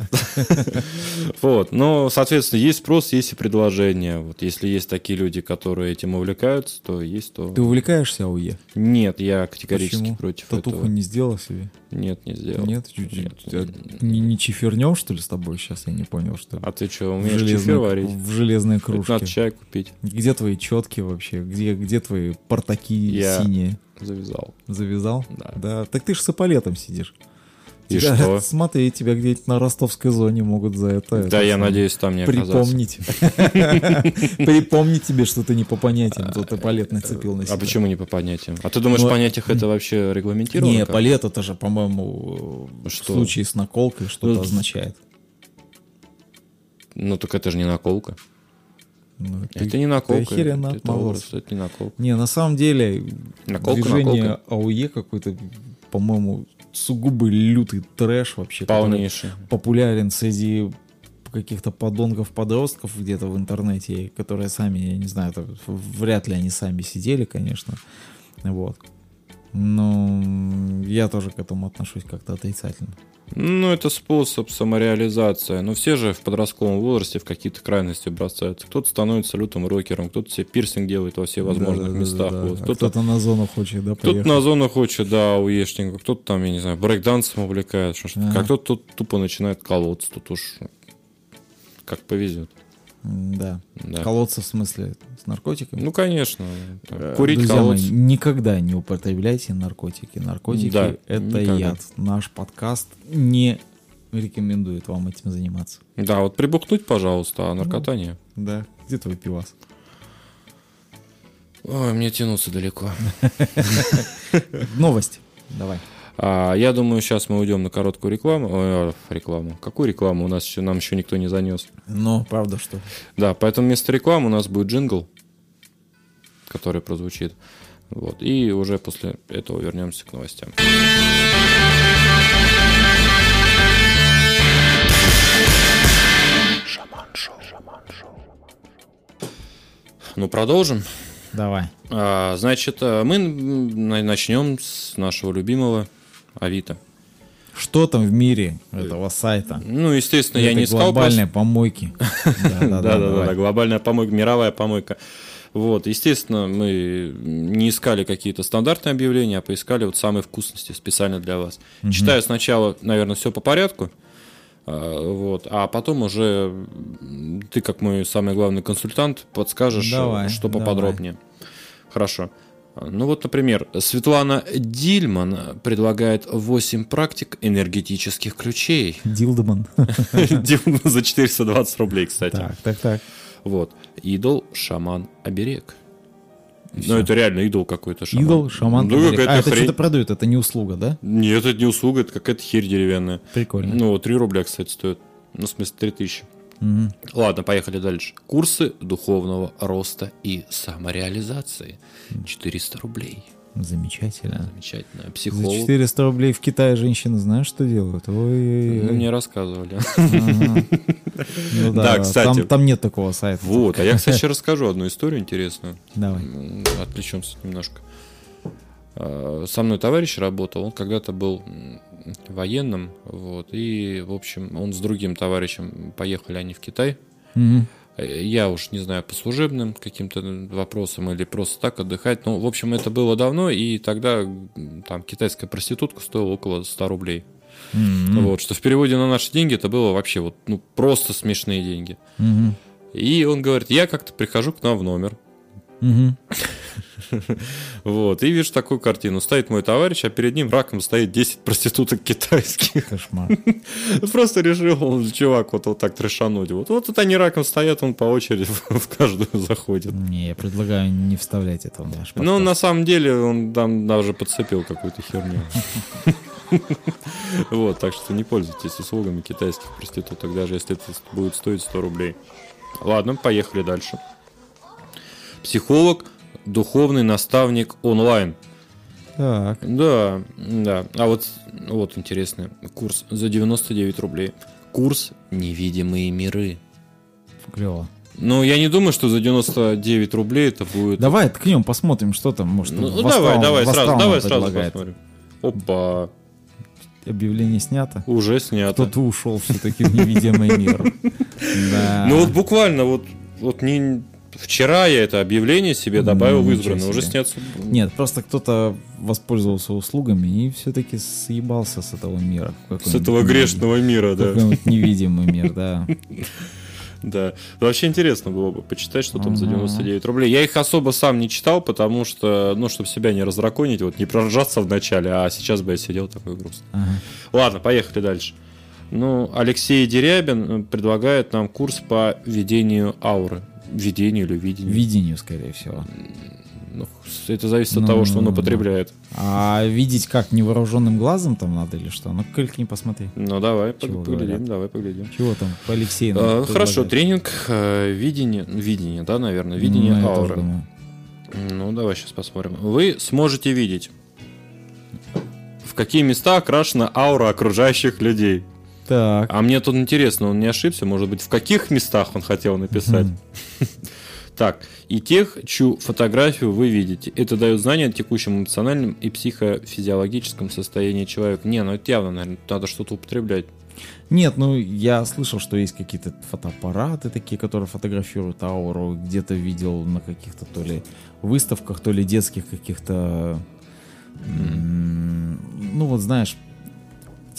Вот. Но, соответственно, есть спрос, есть и предложение. Вот если есть такие люди, которые этим увлекаются, то есть то. Ты увлекаешься АУЕ? Нет, я категорически Почему? против Татуху этого. не сделал себе? Нет, не сделал. Нет? Чуть-чуть. Нет. Не, не чифернем, что ли, с тобой сейчас? Я не понял, что ли? А ты что, умеешь железной- чефир варить? В железной Это кружке. Надо чай купить. Где твои четки вообще? Где, где твои портаки Я- синие? Завязал. Завязал? Да. Да. Так ты ж с эполетом сидишь. И Тебя- что? Смотри, тебя где-нибудь на ростовской зоне могут за это... Да, это я самое, надеюсь, там не. Припомнить. Припомнить тебе, что ты не по понятиям тот эполет нацепил на себя. А почему не по понятиям? А ты думаешь, Ну, в понятиях это вообще регламентировано? Не, как? палет это же, по-моему, в Что? случае с наколкой что-то Ну, означает. Ну так это же не наколка. Ну, ты- это не наколка. ты херен это образ, это не наколка. Не, на самом деле Наколка, движение наколка. АУЕ какой-то, по-моему, сугубо лютый трэш вообще. Полнейший. Популярен среди каких-то подонков-подростков где-то в интернете, которые сами, я не знаю, это вряд ли они сами сидели, конечно. Вот. Но я тоже к этому отношусь как-то отрицательно. Ну, это способ самореализации. Но все же в подростковом возрасте в какие-то крайности бросаются. Кто-то становится лютым рокером, кто-то себе пирсинг делает во все возможных Да-да-да-да-да. местах. А Вот. Кто-то... Кто-то на зону хочет, да, Кто-то на зону хочет, да, уешника, кто-то там, я не знаю, брейкдансом увлекает, что- Ага. а кто-то тут тупо начинает колоться, тут уж как повезет. Да. Да. Колоться в смысле с наркотиками? Ну, конечно. там, Э, Курить, Друзья колоться. мои, никогда не употребляйте наркотики. Наркотики Да, это никогда. яд. Наш подкаст не рекомендует вам этим заниматься. Да, вот прибухнуть, пожалуйста, а наркота нет. Да. Где твой пивас? Ой, мне тянуться далеко. Новость. Давай. А, я думаю, сейчас мы уйдем на короткую рекламу. А, рекламу. Какую рекламу? У нас еще, нам еще никто не занес. Но правда, что? Да, поэтому вместо рекламы у нас будет джингл, который прозвучит. Вот. И уже после этого вернемся к новостям. Ну, продолжим. Давай. А, значит, а, мы начнем с нашего любимого Авито. Что там в мире этого сайта? Ну, естественно, я не искал глобальные помойки. Да, да, да, давай. да, глобальная помойка, мировая помойка. Вот, естественно, мы не искали какие-то стандартные объявления, а поискали вот самые вкусности специально для вас. Читаю сначала, наверное, все по порядку, а, вот, а потом уже ты, как мой самый главный консультант, подскажешь, Давай, э, что давай. поподробнее. Хорошо. Ну вот, например, Светлана Дильман предлагает 8 практик энергетических ключей. Дилдман. Дильман за 420 рублей, кстати. Так, так, так. Вот. Идол, шаман, оберег. Ну, это реально идол какой-то шаман. Идол, шаман. Ну, а, это хрень. что-то продают, это не услуга, да? Нет, это не услуга, это какая-то херь деревянная. Прикольно. Ну, 3 рубля, кстати, стоит. Ну, в смысле, 3000. Мгм. Ладно, поехали дальше. Курсы духовного роста и самореализации. 400 рублей. Замечательно. Замечательно. За Психолог. 400 рублей в Китае женщины знаешь, что делают? Ну, Ой-ой-ой. Мне рассказывали. Ага. Ну Да, да, кстати. там, там нет такого сайта. Вот, а я, кстати, расскажу одну историю интересную. Давай. М, Отвлечемся немножко. А, Со мной товарищ работал, он когда-то был военным, вот, и, в общем, он с другим товарищем поехали они в Китай. Э, Я уж не знаю, по служебным каким-то вопросам или просто так отдыхать. Ну, в общем, это было давно, и тогда там китайская проститутка стоила около 100 рублей. М, Вот, что в переводе на наши деньги это было вообще вот, ну, просто смешные деньги. мгм, И он говорит, я как-то прихожу к нам в номер. Вот, и вижу такую картину. Стоит мой товарищ, а перед ним раком стоит 10 проституток китайских. Кошмар. Просто решил он, чувак, вот, вот так трешануть. Вот, вот тут они раком стоят, он по очереди в каждую заходит. Не, я предлагаю не вставлять это в наш Ну, на самом деле, он там даже подцепил какую-то херню. Вот, так что не пользуйтесь услугами китайских проституток, даже если это будет стоить 100 рублей. Ладно, поехали дальше. Психолог, духовный наставник онлайн. Так, Да, да. А вот, вот интересный курс за 99 рублей. Курс «Невидимые миры». клево. Ну, я не думаю, что за 99 рублей это будет... Давай ткнем, посмотрим, что там, может, Ну, в давай, давай, сразу, давай сразу посмотрим. Опа, Объявление снято. уже снято. Кто-то ушел все-таки в невидимый мир. Ну вот буквально, вот, вот не... Вчера я это объявление себе добавил в Ничего избранное, уже снятся... Нет, просто кто-то воспользовался услугами и все-таки съебался с этого мира. в С этого грешного мира, да. Какой-нибудь невидимый мир, да. Да. Вообще интересно было бы почитать, что там за Ага. 99 рублей. Я их особо сам не читал, потому что, ну, чтобы себя не раздраконить, вот не проржаться в начале, а сейчас бы я сидел такой грустный. Ага. Ладно, поехали дальше. Ну, Алексей Дерябин предлагает нам курс по ведению ауры. Ведению или видению? Видению, скорее всего. Ну, это зависит от Ну, того, что он ну, употребляет. А видеть как невооруженным глазом там надо или что? Ну, кликни, посмотри. Ну, давай Чего поглядим, говорят? давай поглядим. Чего там по Алексею? нам Э, Хорошо, тренинг э, видение, видение, да, наверное, видение Ну, ауры. Ну, давай сейчас посмотрим. Вы сможете видеть, в какие места окрашена аура окружающих людей. Так. А мне тут интересно, он не ошибся, может быть, в каких местах он хотел написать. Так, и тех, чью фотографию вы видите. Это дает знание о текущем эмоциональном и психофизиологическом состоянии человека. Не, ну это явно, наверное, надо что-то употреблять. Нет, ну я слышал, что есть какие-то фотоаппараты такие, которые фотографируют ауру. Где-то видел на каких-то то ли выставках, то ли детских каких-то... Ну вот знаешь,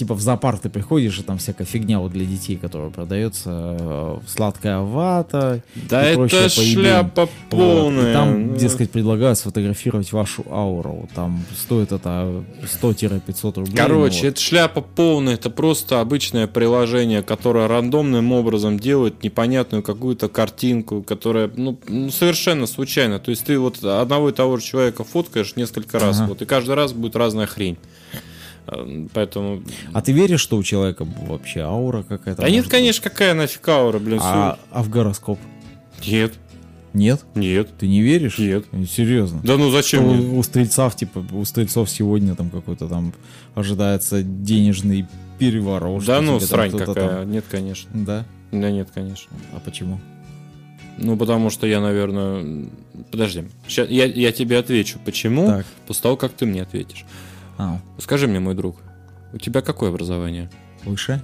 типа в зоопарк ты приходишь, и там всякая фигня вот для детей, которая продается, э, сладкая вата. Да и прочее это eBay. шляпа Вот. полная. И там, дескать, предлагают сфотографировать вашу ауру. Там стоит это 100-500 рублей. Короче, ну вот. это шляпа полная, это просто обычное приложение, которое рандомным образом делает непонятную какую-то картинку, которая, ну, совершенно случайно. То есть ты вот одного и того же человека фоткаешь несколько раз, Ага. вот, и каждый раз будет разная хрень. Э, Поэтому... А ты веришь, что у человека вообще аура какая-то? Да нет, быть? конечно, какая нафиг аура, блин, А, а в гороскоп? Нет, Нет? нет, Ты не веришь? нет. Серьезно? Да ну Что зачем мне? у, стрельцов, типа, у стрельцов сегодня там какой-то там ожидается денежный переворот. Да что ну, там срань кто-то какая. там- Нет, конечно. Да? Да нет, конечно. А почему? Ну, потому что я, наверное... Подожди. Ща- я, я тебе отвечу. Почему? Так. После того, как ты мне ответишь. А, Скажи мне, мой друг, у тебя какое образование? выше?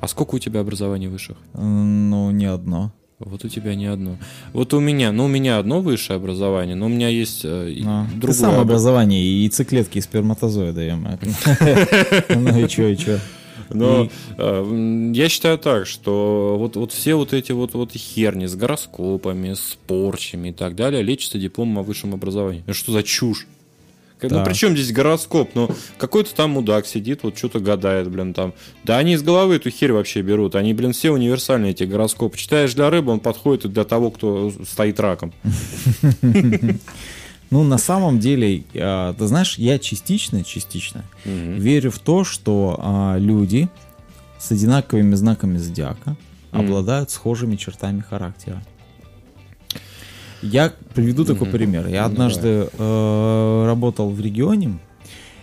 А сколько у тебя образований высших? Ну, не одно. Вот у тебя не одно. Вот у меня, ну у меня одно высшее образование, но у меня есть э, А, ты другое. сам обра- образование и яйцеклетки, и сперматозоиды. Ну и чё, и чё? Но э, я считаю так, что вот, вот все вот эти вот, вот херни с гороскопами, с порчами и так далее лечатся дипломом о высшем образовании. Это что за чушь? Ну, Да. при чем здесь гороскоп? Ну, какой-то там мудак сидит, вот что-то гадает, блин, там. Да они из головы эту херь вообще берут. Они, блин, все универсальные, эти гороскопы. Читаешь для рыбы, он подходит и для того, кто стоит раком. Ну, на самом деле, а, ты знаешь, я частично, частично верю в то, что а, люди с одинаковыми знаками зодиака обладают схожими чертами характера. Я приведу такой пример. Я однажды э, работал в регионе,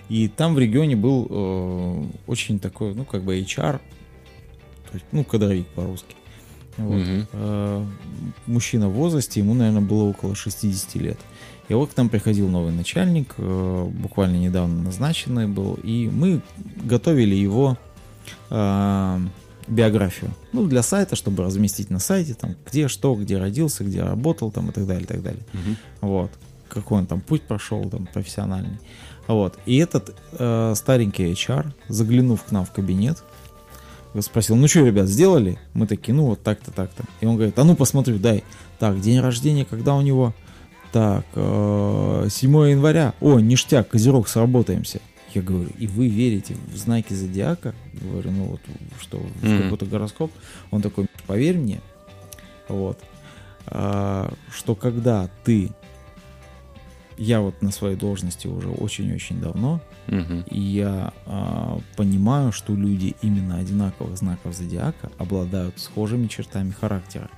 и там в регионе был э, очень такой, ну, как бы HR, то есть, ну, кадровик по-русски. Вот. Мгм. Э, мужчина в возрасте, ему, наверное, было около 60 лет. И вот к нам приходил новый начальник, э, буквально недавно назначенный был, и мы готовили его э, биографию. Ну, для сайта, чтобы разместить на сайте, там, где что, где родился, где работал, там, и так далее, и так далее. Мгм. Вот. Какой он там путь прошел, там, профессиональный. Вот. И этот э, старенький HR, заглянув к нам в кабинет, спросил, ну что, ребят, сделали? Мы такие, ну вот так-то, так-то. И он говорит, а ну посмотрю, дай. Так, день рождения, когда у него? Так, э, 7 января. О, ништяк, козерог, сработаемся. Я говорю, и вы верите в знаки зодиака? Говорю, ну вот, что, в Мгм. какой-то гороскоп? Он такой, поверь мне, вот, а, что когда ты, я вот на своей должности уже очень-очень давно, Мгм. и я а, понимаю, что люди именно одинаковых знаков зодиака обладают схожими чертами характера.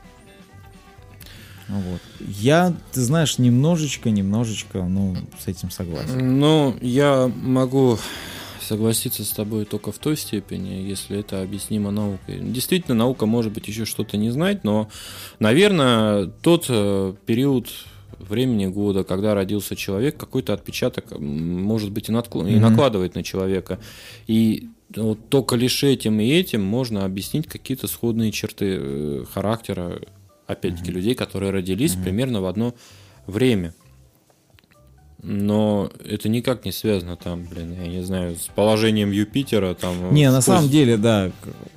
Вот. Я, ты знаешь, немножечко, немножечко, ну, с этим согласен. Ну, я могу согласиться с тобой только в той степени, если это объяснимо наукой. Действительно, наука может быть еще что-то не знать, но, наверное, тот э, период времени года, когда родился человек, какой-то отпечаток может быть и, надкл- и Мгм. накладывает на человека. И вот только лишь этим и этим можно объяснить какие-то сходные черты э, характера, опять-таки, людей, которые родились примерно в одно время. Но это никак не связано там, блин, я не знаю, с положением Юпитера там. Не, в на самом деле, да,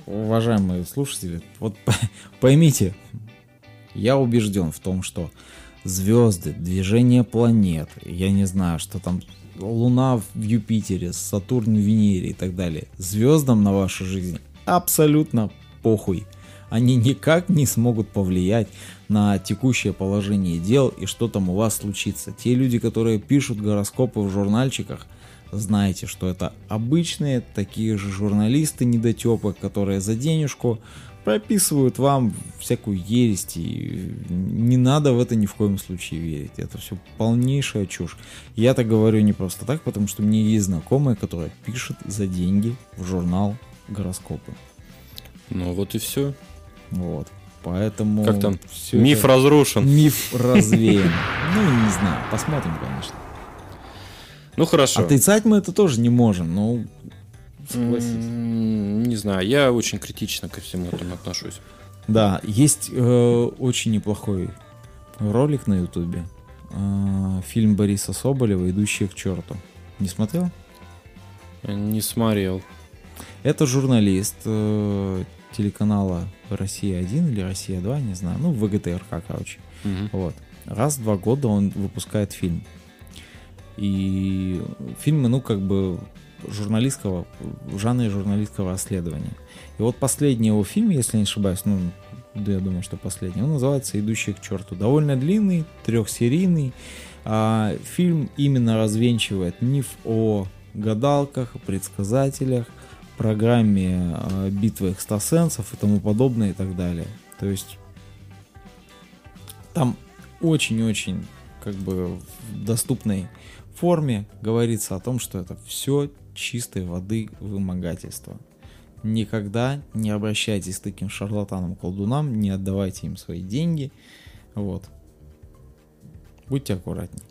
уважаемые слушатели, вот поймите, я убежден в том, что звезды, движение планет, я не знаю, что там Луна в Юпитере, Сатурн в Венере и так далее, звездам на вашу жизнь абсолютно похуй. Они никак не смогут повлиять на текущее положение дел и что там у вас случится. Те люди, которые пишут гороскопы в журнальчиках, знаете, что это обычные такие же журналисты недотепы, которые за денежку прописывают вам всякую ересь. И не надо в это ни в коем случае верить. Это все полнейшая чушь. Я так говорю не просто так, потому что мне есть знакомые, которые пишут за деньги в журнал гороскопы. Ну вот и все. Вот. Поэтому... Как там? Миф это- разрушен. Миф развеян. Ну, не знаю. Посмотрим, конечно. Ну хорошо. Отрицать мы это тоже не можем, но согласись. Не знаю, я очень критично ко всему этому отношусь. Да, есть э, очень неплохой ролик на Ютубе. Э, фильм Бориса Соболева «Идущие к черту». Не смотрел? Не смотрел. Это журналист э, телеканала «Россия-1» или «Россия-2», не знаю. Ну, ВГТРК, короче. Мгм. Вот. Раз в два года он выпускает фильм. И фильмы, ну, как бы журналистского, в жанре журналистского расследования. И вот последний его фильм, если не ошибаюсь, ну, да, я думаю, что последний, он называется «Идущий к черту». Довольно длинный, трехсерийный. А, фильм именно развенчивает миф о гадалках, предсказателях, программе а, битвы экстрасенсов и тому подобное и так далее. То есть там очень-очень как бы в доступной форме говорится о том, что это все чистой воды вымогательство. Никогда не обращайтесь к таким шарлатанам-колдунам, не отдавайте им свои деньги. Вот. Будьте аккуратнее.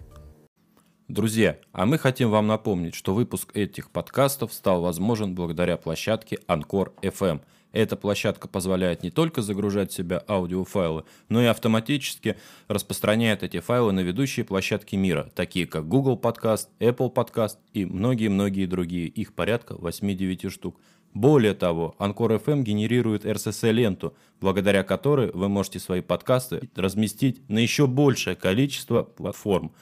Друзья, а мы хотим вам напомнить, что выпуск этих подкастов стал возможен благодаря площадке Анкор FM. Эта площадка позволяет не только загружать в себя аудиофайлы, но и автоматически распространяет эти файлы на ведущие площадки мира, такие как Google Podcast, Apple Podcast и многие-многие другие. Их порядка 8-9 штук. Более того, Анкор FM генерирует RSS-ленту, благодаря которой вы можете свои подкасты разместить на еще большее количество платформ.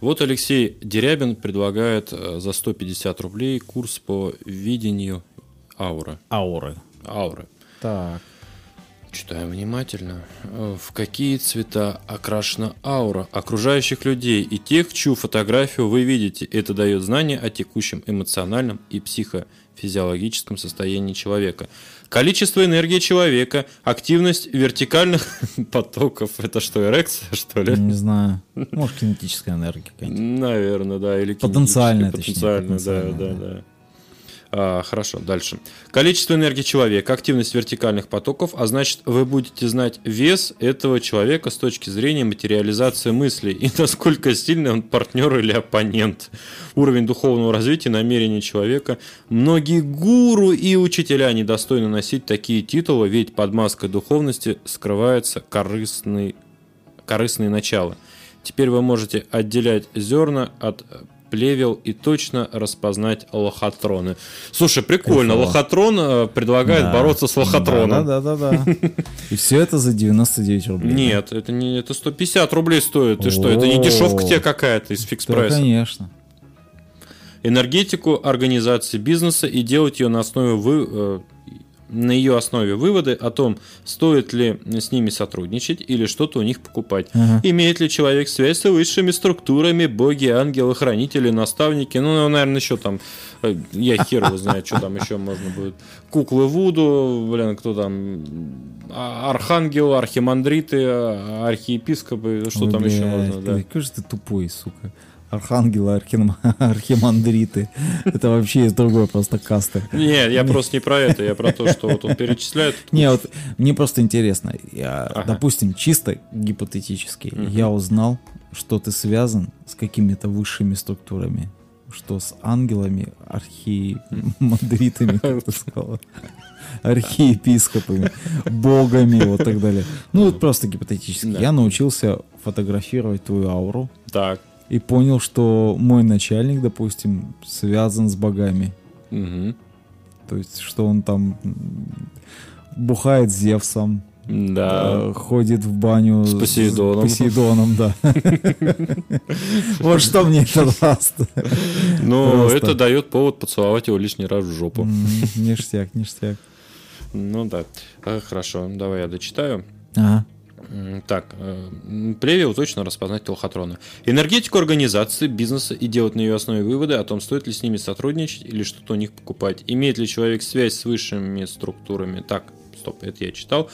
Вот Алексей Дерябин предлагает э, за 150 рублей курс по видению ауры. Ауры. Ауры. Так. Читаем внимательно. Э, В какие цвета окрашена аура окружающих людей и тех, чью фотографию вы видите? Это дает знание о текущем эмоциональном и психофизиологическом состоянии человека. Количество энергии человека, активность вертикальных потоков. Это что, эрекция, что ли? Не знаю. Может, кинетическая энергия какая-нибудь. Наверное, да. Или Потенциальная, кинетическая, точнее, потенциальная, да, потенциальная, да, да. А, хорошо, дальше. Количество энергии человека, активность вертикальных потоков, а значит, вы будете знать вес этого человека с точки зрения материализации мыслей и насколько сильный он партнер или оппонент. Уровень духовного развития, намерения человека. Многие гуру и учителя недостойны носить такие титулы, ведь под маской духовности скрывается корыстный, корыстные начала. Теперь вы можете отделять зерна от плевел и точно распознать лохотроны. Слушай, прикольно. Кайфово. Лохотрон э, предлагает Да. бороться с лохотроном. Да, да, да, да. И все это за 99 рублей. Нет, это не это 150 рублей стоит. Ты что, это не дешевка тебе какая-то из фикс прайса. конечно. энергетику организации бизнеса и делать ее на основе вы, э, на ее основе выводы о том, стоит ли с ними сотрудничать или что-то у них покупать. Ага. Имеет ли человек связь с высшими структурами, боги, ангелы, хранители, наставники. Ну, наверное, еще там, э, я хер его знает, что там еще можно будет. Куклы Вуду, блин, кто там, а- архангел, архимандриты, а- архиепископы, что Ой, там еще блядь, можно, да. Какой же ты тупой, сука. Архангелы, архим- архимандриты. Это вообще из другой просто касты. Нет, я просто не про это, я про то, что вот он перечисляет. Не, вот мне просто интересно. Я, Ага. Допустим, чисто гипотетически, я узнал, что ты связан с какими-то высшими структурами. Что с ангелами, архимандритами, как ты сказала, архиепископами, богами, вот так далее. Ну, вот просто гипотетически. Да. Я научился фотографировать твою ауру Так. И понял, что мой начальник, допустим, связан с богами. Мгм. То есть, что он там бухает с Зевсом, Да. э, ходит в баню С Посейдоном. С Посейдоном, да. Вот что мне это даст. Просто. это дает повод поцеловать его лишний раз в жопу. Ништяк, ништяк. Ну да. А, Хорошо, давай я дочитаю. Ага. Так, э, м, Плевел точно распознать телохотрона. Энергетику организации, бизнеса и делать на ее основе выводы о том, стоит ли с ними сотрудничать или что-то у них покупать. Имеет ли человек связь с высшими структурами. Так, стоп, это я читал.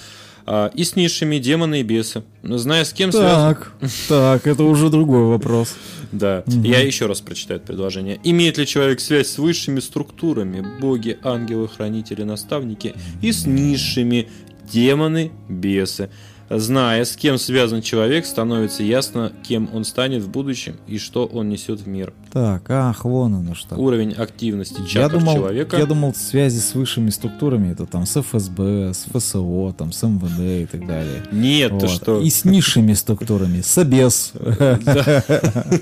А, И с низшими демоны и бесы. Зная, с кем связан... Так, так, это уже другой вопрос. Да, я еще раз прочитаю это предложение. Имеет ли человек связь с высшими структурами, боги, ангелы, хранители, наставники, и с низшими, демоны, бесы? Зная, с кем связан человек, становится ясно, кем он станет в будущем и что он несет в мир. Так, ах, вон оно что. Уровень активности Я чакр думал, человека. я думал, связи с высшими структурами, это там с ФСБ, с ФСО, там с МВД и так далее. Нет, ты Вот. что? И с низшими структурами, с ОБЕС.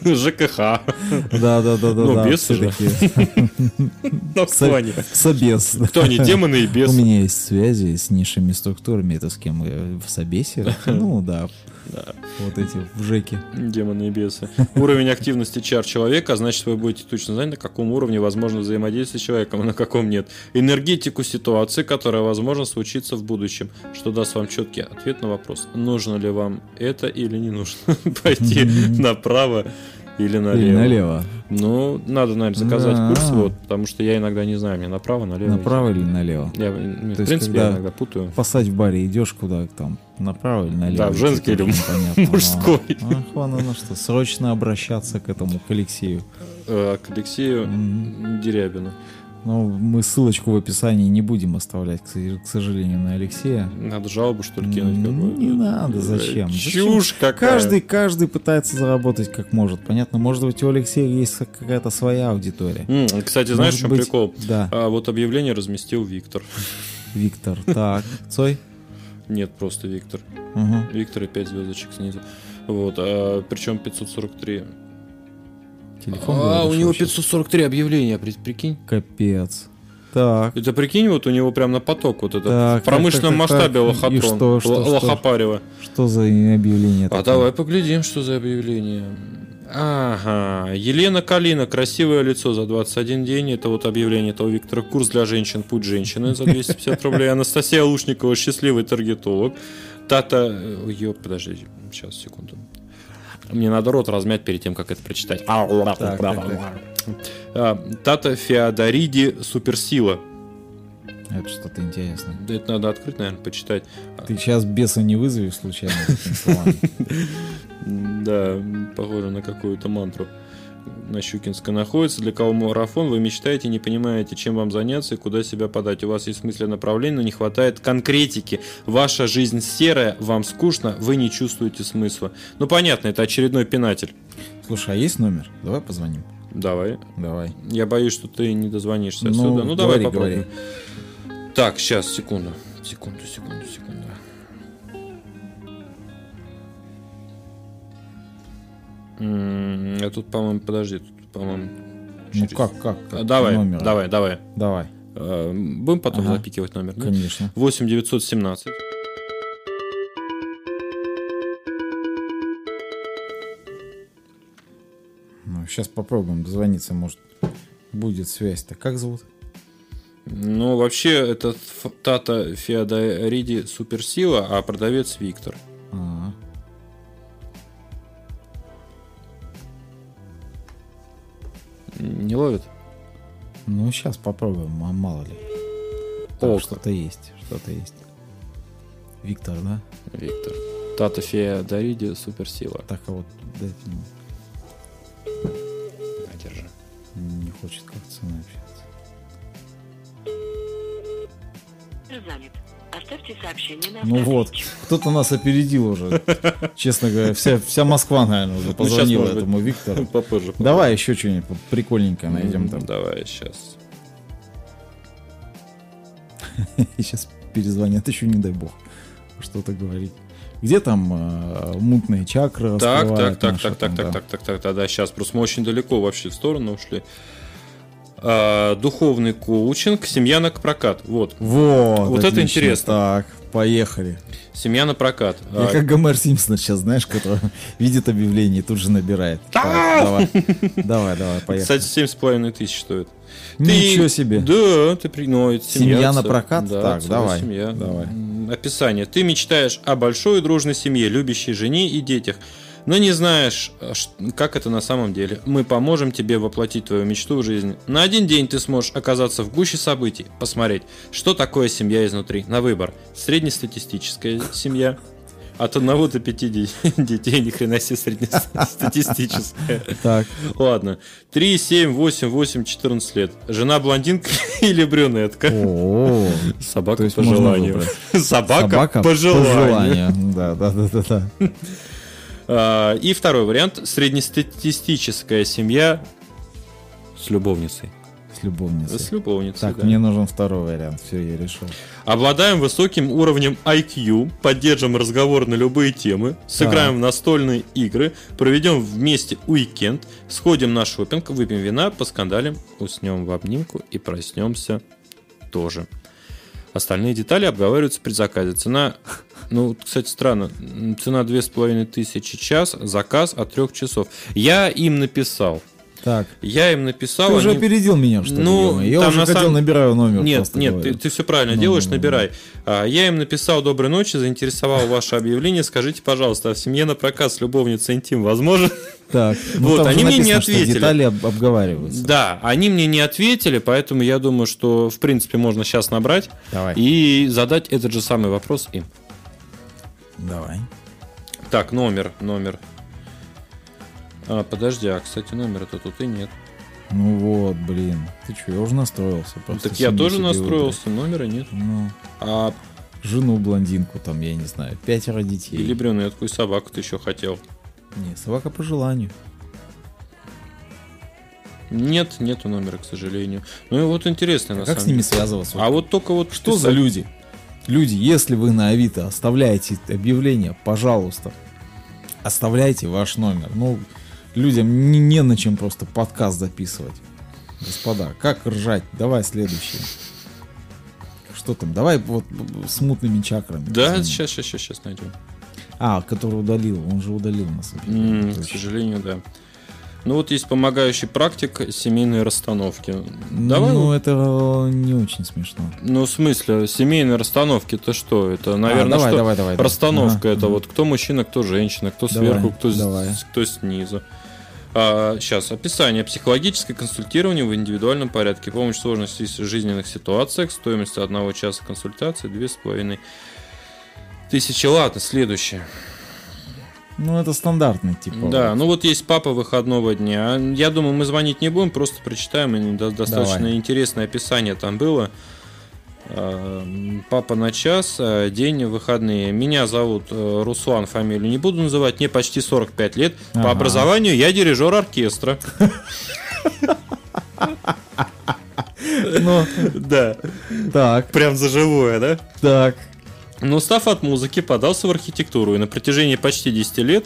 ЖКХ. Да, да, да, да. Ну, да, бесы все же. такие. Ну, кто они? Демоны и У бесы? меня есть связи с низшими структурами. Это с кем? э, В Собесе? Ну да. Вот эти в. Демоны и бесы. Уровень активности чар человека, а значит, вы будете точно знать, на каком уровне возможно взаимодействие с человеком, а на каком нет. Энергетику ситуации, которая, возможно, случится в будущем, что даст вам четкий ответ на вопрос, нужно ли вам это или не нужно. Пойти направо или налево. Или налево. Ну, надо, наверное, заказать Да. курс, вот, потому что я иногда не знаю, мне направо, налево. Направо или налево? Я, в есть, принципе, когда- я иногда путаю. Посадь в баре, идешь куда там? Направо или налево? Да, в женский или непонятно. мужской. Ах, вон оно что. Срочно обращаться к этому, к Алексею. Э, К Алексею Дерябину. Но мы ссылочку в описании не будем оставлять, к со- к сожалению, на Алексея. Надо жалобу, что ли, кинуть М, какую-то? Не надо, зачем? Чушь какая. Каждый, каждый пытается заработать как может. Понятно, может быть, у Алексея есть какая-то своя аудитория. Кстати, знаешь, в Может чем быть, прикол? Да, А, вот объявление разместил Виктор. Виктор. Так, Цой? Нет, просто Виктор. Угу. Виктор и 5 звездочек снизу. Вот, а, причем 543. Телефон а, у него вообще? 543 объявления, при- прикинь. Капец. Так. Это прикинь, вот у него прям на поток вот это. Так, в промышленном так, так, масштабе так. лохотрон. И что, что? Лохопарево. Что за объявление А такое? давай поглядим, что за объявление. Ага, Елена Калина, красивое лицо за 21 день. Это вот объявление этого Виктора. Курс для женщин, путь женщины за 250 рублей. Анастасия Лушникова, счастливый таргетолог. Тата... Ё, подожди, сейчас, секунду. Мне надо рот размять перед тем, как это прочитать. А, Тата Феодориди, суперсила. Это что-то интересное. Да это надо открыть, наверное, почитать. Ты сейчас беса не вызовешь случайно? Да, похоже на какую-то мантру. На Щукинска находится. Для кого марафон? Вы мечтаете, не понимаете, чем вам заняться и куда себя подать. У вас есть смысле направления, но не хватает конкретики. Ваша жизнь серая, вам скучно, вы не чувствуете смысла. Ну, понятно, это очередной пинатель. Слушай, а есть номер? Давай позвоним. Давай. Давай. Я боюсь, что ты не дозвонишься Ну, отсюда. Ну, давай говори, попробуем. Так, сейчас, секунду. Секунду, секунду, секунду. А тут, по-моему, подожди, тут, по-моему... Ну через- как, как? А, как? Давай, Номера. давай, давай. Давай, Э, Будем потом Ага. запикивать номер, да? конечно. 8 917. Ну, сейчас попробуем дозвониться, может, будет связь-то. Как зовут? Ну, вообще, это Тата Феодориди суперсила, а продавец Виктор. А, Не ловит? ну, сейчас попробуем, а мало ли. Ок. что-то есть, что-то есть. Виктор, да? Виктор. Тата Феодориди суперсила. Так, а вот дайте мне. На, держи. не хочет как-то со мной общаться. занят. Оставьте сообщение на Ну вот, кто-то нас опередил уже. Честно говоря, вся, вся Москва, наверное, уже Ну, позвонила быть, этому Виктору. Попозже. Давай еще что-нибудь прикольненькое найдем там. Давай, сейчас. Сейчас перезвонят, еще не дай бог что-то говорить. Где там э, мутные чакры Так, так, так, наши так, так, там, так, да. так, так, так, да, сейчас просто мы очень далеко вообще в сторону ушли. А, духовный коучинг, семья на прокат. Вот, Вот, Вот это интересно. Так, поехали. семья на прокат. Я А, как Гомер Симпсон сейчас, знаешь, который видит объявление и тут же набирает. Давай, давай, давай, поехали. Кстати, семь с половиной тысяч стоит. Ничего себе. Да, ты при... ну, семья. На прокат? Так, давай, Семья. давай. Описание. Ты мечтаешь о большой и дружной семье, любящей жене и детях, но не знаешь, ш- как это на самом деле. Мы поможем тебе воплотить твою мечту в жизнь. На один день ты сможешь оказаться в гуще событий, посмотреть, что такое семья изнутри. На выбор. Среднестатистическая семья. От 1 до 5 де- детей, ни хрена себе среднестатистическая. Так, Ладно. 3, 7, 8, 8, 14 лет. Жена блондинка или брюнетка? о, Собака по желанию. Собака, по желанию. Да, да, да, да, И второй вариант. Среднестатистическая семья с любовницей. С любовницей. С любовницей, Так, да. мне нужен второй вариант. Все, я решил. Обладаем высоким уровнем IQ, поддержим разговор на любые темы, сыграем в настольные игры, проведем вместе уикенд, сходим на шопинг, выпьем вина, поскандалим, уснем в обнимку и проснемся тоже. Остальные детали обговариваются при заказе. Цена, ну, кстати, странно, цена 2500 час, заказ от 3 часов. Я им написал. Так, Я им написал. ты уже они- опередил меня, что? Ну? Я там уже на хотел, самом- набираю номер. Нет, нет, говорю. ты, все правильно Ну, делаешь, ну, ну, набирай. А, я им написал доброй ночи, заинтересовал ваше объявление. Скажите, пожалуйста, а в семье на прокат с любовницей интим возможно? Так, ну, Вот, они мне не написано, ответили. детали об- обговариваются. Да, они мне не ответили, поэтому я думаю, что в принципе можно сейчас набрать Давай. и задать этот же самый вопрос им. Давай. Так, номер, номер. А, подожди, а, кстати, номера-то тут и нет. Ну вот, блин. Ты что, я уже настроился. просто так я тоже настроился, номера нет. выбрать. Ну, А жену блондинку там, я не знаю, пятеро детей. или брюнетку и собаку ты еще хотел? Не, собака по желанию. Нет, нету номера, к сожалению. Ну и вот интересно, на как самом с ними деле. связываться? А вот только вот Что за люди? Люди, если вы на Авито оставляете объявление, пожалуйста, оставляйте ваш номер. Ну, людям не, не на чем просто подкаст записывать. Господа, как ржать? Давай следующий. Что там? Давай вот с мутными чакрами. Да, сейчас, сейчас, сейчас, сейчас найдем. А, который удалил. Он же удалил нас. М, к сожалению, да. Ну вот есть помогающий практик семейной расстановки. Давай. Ну, это не очень смешно. ну в смысле, семейной расстановки это что? Это, наверное, давай, что? давай, давай. Расстановка Ага, это ага. вот кто мужчина, кто женщина, кто Давай, сверху, кто, с- давай. кто снизу. сейчас, описание. Психологическое консультирование в индивидуальном порядке. Помощь в сложных си- жизненных ситуациях. Стоимость одного часа консультации две с половиной тысячи. Ладно, следующее. Ну, это стандартный, типа. Да, ну вот есть папа выходного дня. Я думаю, мы звонить не будем, просто прочитаем. и до- Достаточно Давай. интересное описание там было. А, Папа на час, а, день выходные. Меня зовут э, Руслан, фамилию не буду называть. Мне почти 45 лет. По Ага. образованию я дирижер оркестра. Ну, Да, так, прям за живое, да? так. Но устав от музыки, подался в архитектуру и на протяжении почти 10 лет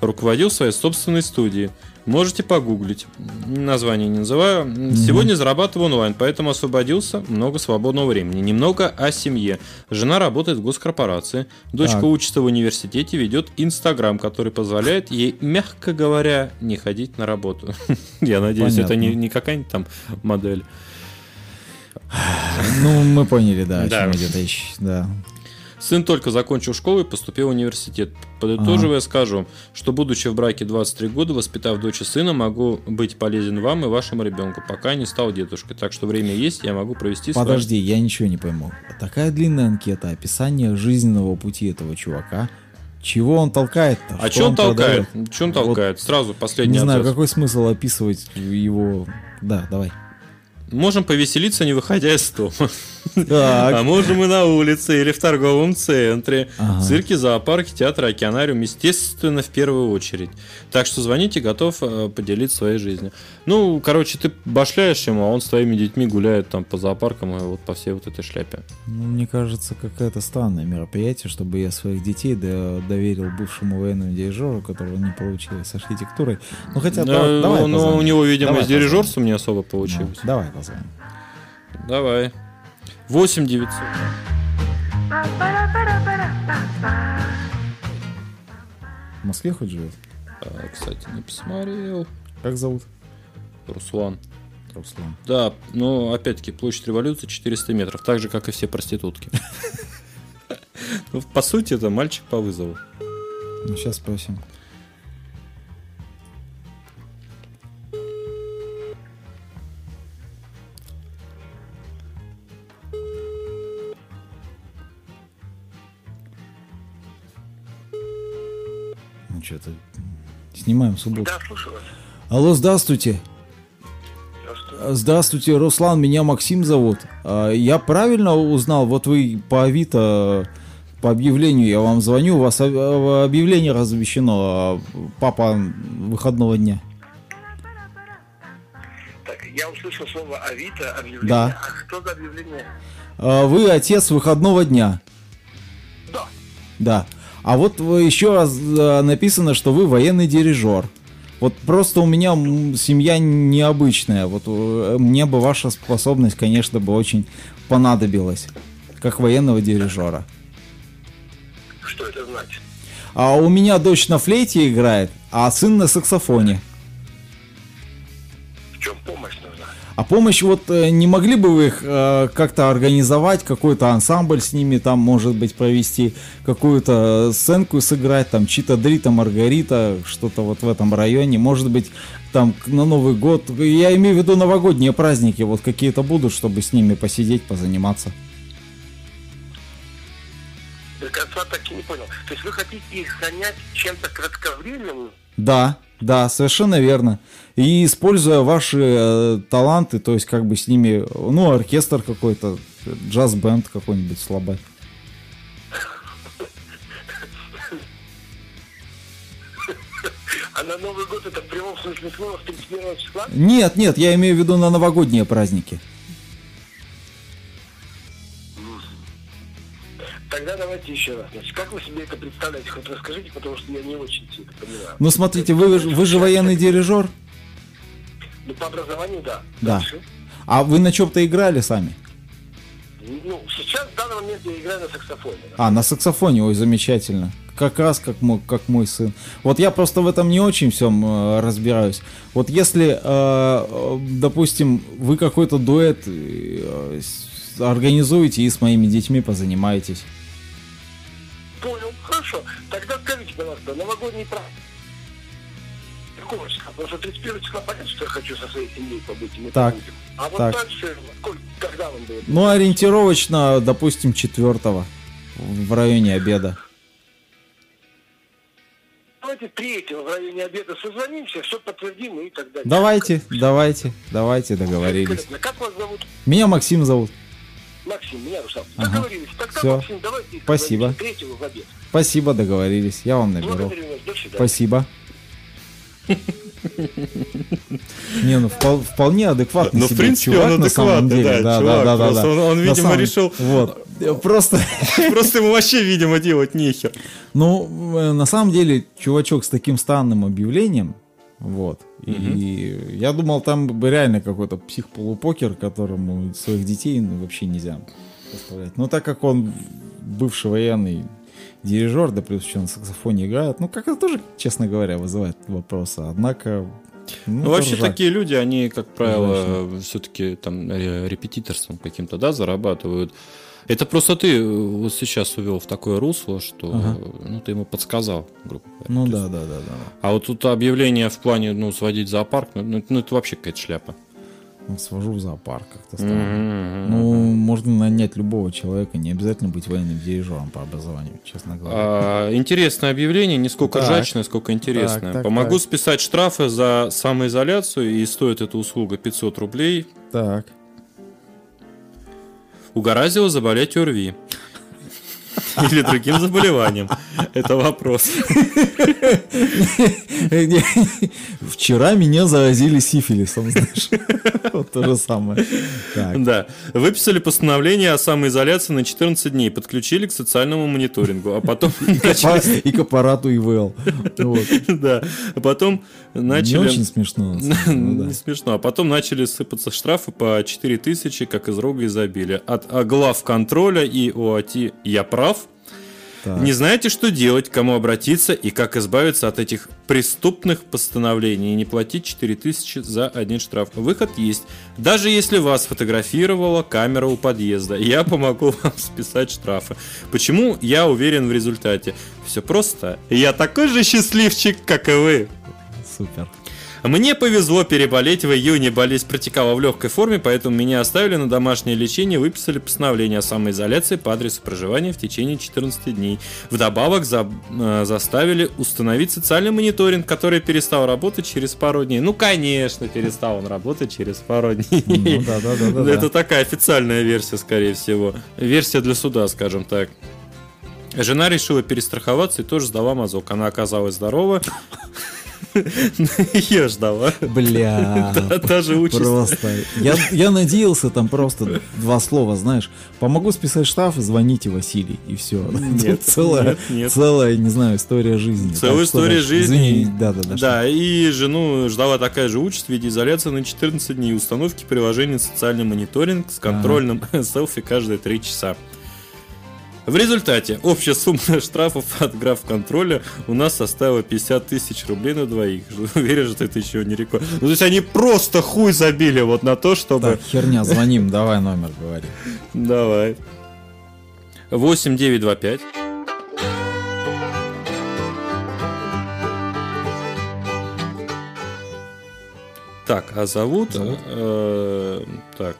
руководил своей собственной студией. Можете погуглить. Название не называю. Сегодня зарабатываю онлайн, поэтому освободился. Много свободного времени. Немного о семье. Жена работает в госкорпорации. Дочка Так. учится в университете, ведет Инстаграм, который позволяет ей, мягко говоря, не ходить на работу. Я надеюсь, это не, Понятно. не какая-нибудь там модель. Ну, мы поняли, да, о чем идет речь. Да. Сын только закончил школу и поступил в университет. Подытоживая, скажу, что будучи в браке 23 года, воспитав дочь и сына, могу быть полезен вам и вашему ребенку, пока не стал дедушкой. Так что время есть, я могу провести Подожди, я ничего не пойму. Такая длинная анкета, описание жизненного пути этого чувака. Чего он толкает-то? А что он толкает? Что он Вот толкает? Сразу последний Не знаю, абзац. какой смысл описывать его... Да, давай. Можем повеселиться, не выходя из дома. А Так. можем и на улице, или в торговом центре, Ага. цирке, зоопарке, театре, океанариум, естественно, в первую очередь. Так что звоните, готов э, поделиться своей жизнью. Ну, короче, ты башляешь ему, а он с твоими детьми гуляет там по зоопаркам и вот по всей вот этой шляпе. Ну, мне кажется, какое-то странное мероприятие, чтобы я своих детей до- доверил бывшему военному дирижеру, которого не получилось с архитектурой. Ну, хотя, Да, да- давай ну, у позвоним. него, видимо, Давай с дирижерством не особо позвоним. получилось. Ну, давай позвоним. Давай. 8 900. В Москве хоть живет? А, кстати, не посмотрел. Как зовут? Руслан. Руслан. Да, ну, опять-таки, площадь революции 400 метров, так же, как и все проститутки. Ну, по сути, это мальчик по вызову. Ну, сейчас спросим. Что-то... Снимаем субботу. Да, слушаю вас. Алло, здравствуйте. Здравствуйте. Здравствуйте, Руслан, меня Максим зовут. А, Я правильно узнал, вот вы по Авито, по объявлению я вам звоню, у вас об- об- объявление размещено, а, папа выходного дня. Так, я услышал слово Авито, объявление. Да. А что за объявление? А, Вы отец выходного дня. Да. Да. А вот вы- еще раз а, написано, что вы военный дирижер. Вот просто у меня семья необычная. Вот э, мне бы ваша способность, конечно, бы очень понадобилась. Как военного дирижера. Что это значит? А у меня дочь на флейте играет, а сын на саксофоне. В чем? А помощь вот э, не могли бы вы их э, как-то организовать, какой-то ансамбль с ними там, может быть, провести, какую-то сценку сыграть, там, Чита Дрита, Маргарита, что-то вот в этом районе, может быть, там на Новый год, я имею в виду новогодние праздники, вот какие-то будут, чтобы с ними посидеть, позаниматься. До конца так и не понял. То есть вы хотите их занять чем-то кратковременным? Да, да, совершенно верно. И используя ваши э, таланты, то есть как бы с ними, ну, оркестр какой-то, джаз-бенд какой-нибудь слабый. А на Новый год это в прямом смысле слова с 31 числа? Нет, нет, я имею в виду на новогодние праздники. Тогда давайте еще раз. Значит, как вы себе это представляете? Хоть расскажите, потому что я не очень все это понимаю. Ну, смотрите, вы, вы же военный дирижер, Ну, по образованию, да. Да. Дальше. а вы на чем-то играли сами? Ну, сейчас в данный момент я играю на саксофоне. А, на саксофоне, ой, замечательно. Как раз как мой, как мой сын. Вот я просто в этом не очень всем э, разбираюсь. Вот если, э, э, допустим, вы какой-то дуэт э, организуете и с моими детьми позанимаетесь. Понял, хорошо. Тогда скажите, пожалуйста, новогодний праздник. Какого числа? Потому что 31 числа понятно, что я хочу со своей семьей побыть, Так, побудем. А вот так. дальше, сколько, когда он будет? Ну, ориентировочно, допустим, четвертого в районе обеда. Давайте третьего в районе обеда созвонимся, все подтвердим и так далее. Давайте, давайте, давайте договорились. Как вас зовут? Меня Максим зовут. Максим, меня Руслан. Ага. Договорились. Тогда, Всё. Максим, давайте Спасибо. третьего в обед. Спасибо, договорились. Я вам наберу. Благодарю вас. До свидания. Спасибо. Не, ну впол- вполне адекватный Ну, в принципе, чувак он адекватный, да, Да, чувак, да, да, он- видимо, самом- решил- Вот. Просто, Просто ему вообще, видимо, делать нехер. ну, э, на самом деле, чувачок с таким странным объявлением, вот. И я думал, там бы реально какой-то псих-полупокер, которому своих детей ну, вообще нельзя поставлять. Но так как он бывший военный дирижер, да плюс еще на саксофоне играет, ну, как это тоже, честно говоря, вызывает вопросы. Однако... Ну, вообще тоже жаль. такие люди, они, как правило, все-таки там ре- репетиторством каким-то, да, зарабатывают. Это просто ты э, вот сейчас увел в такое русло, что Ага. ну ты ему подсказал, грубо говоря. Ну да, да, да, да. А вот тут объявление в плане, ну, сводить зоопарк, ну, ну, ну, это вообще какая-то шляпа. Свожу в зоопарк как-то странно. Ну, Ну, можно нанять любого человека, не обязательно быть военным дирижером по образованию, честно говоря. А, интересное объявление, не сколько Так. жачное, сколько интересное. Так, так, Помогу так. списать штрафы за самоизоляцию, и стоит эта услуга 500 рублей. Так. Угораздило заболеть ОРВИ. Или другим заболеванием. Это вопрос. Вчера меня заразили сифилисом, знаешь. Вот то же самое. Да. Выписали постановление о самоизоляции на 14 дней. Подключили к социальному мониторингу. А потом. И к аппарату ИВЛ. Да. А потом Не начали... очень смешно. ну. Не смешно. А потом начали сыпаться штрафы по 4000, как из рога изобилия. От глав контроля и ОАТ «Я прав», Так. Не знаете, что делать, к кому обратиться и как избавиться от этих преступных постановлений и не платить 4000 за один штраф? Выход есть. Даже если вас фотографировала камера у подъезда, я помогу вам списать штрафы. Почему? Я уверен в результате. Все просто. Я такой же счастливчик, как и вы. Супер. Мне повезло переболеть в июне, болезнь протекала в легкой форме, поэтому меня оставили на домашнее лечение, выписали постановление о самоизоляции по адресу проживания в течение 14 дней. Вдобавок за- э, заставили установить социальный мониторинг, который перестал работать через пару дней. Ну, конечно, перестал он работать через пару дней. Ну да, да, да, да. Да. Это такая официальная версия, скорее всего. Версия для суда, скажем так. Жена решила перестраховаться и тоже сдала мазок. Она оказалась здорова. Ее ждала. Бля. Та- же участь. Просто. Я, надеялся там просто два слова, знаешь. Помогу списать штраф, звоните Василий, и все. Нет, целая, целая, не знаю, история жизни. Целая история жизни. Да, да, да. Да, и жену ждала такая же участь в виде изоляции на 14 дней установки приложения «Социальный мониторинг» с контрольным селфи каждые 3 часа. В результате общая сумма штрафов от граф контроля у нас составила 50 тысяч рублей на двоих. Уверен, что это еще не рекорд. Ну, то есть они просто хуй забили вот на то, чтобы... Так, херня, звоним, давай номер говори. Давай. 8925. Так, а зовут... Зовут? э, так.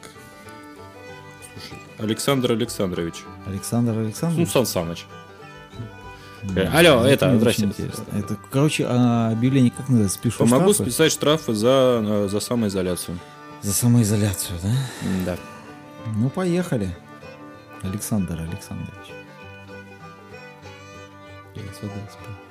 Александр Александрович. Александр Ну, Александрович. Сан Саныч. Э, алло, это, мне здрасте. Это, короче, а объявление как надо? Спишу Помогу штрафы? списать штрафы за, э, за самоизоляцию. За самоизоляцию, да? Да. Ну, поехали. Александр Александрович. Я сюда спал.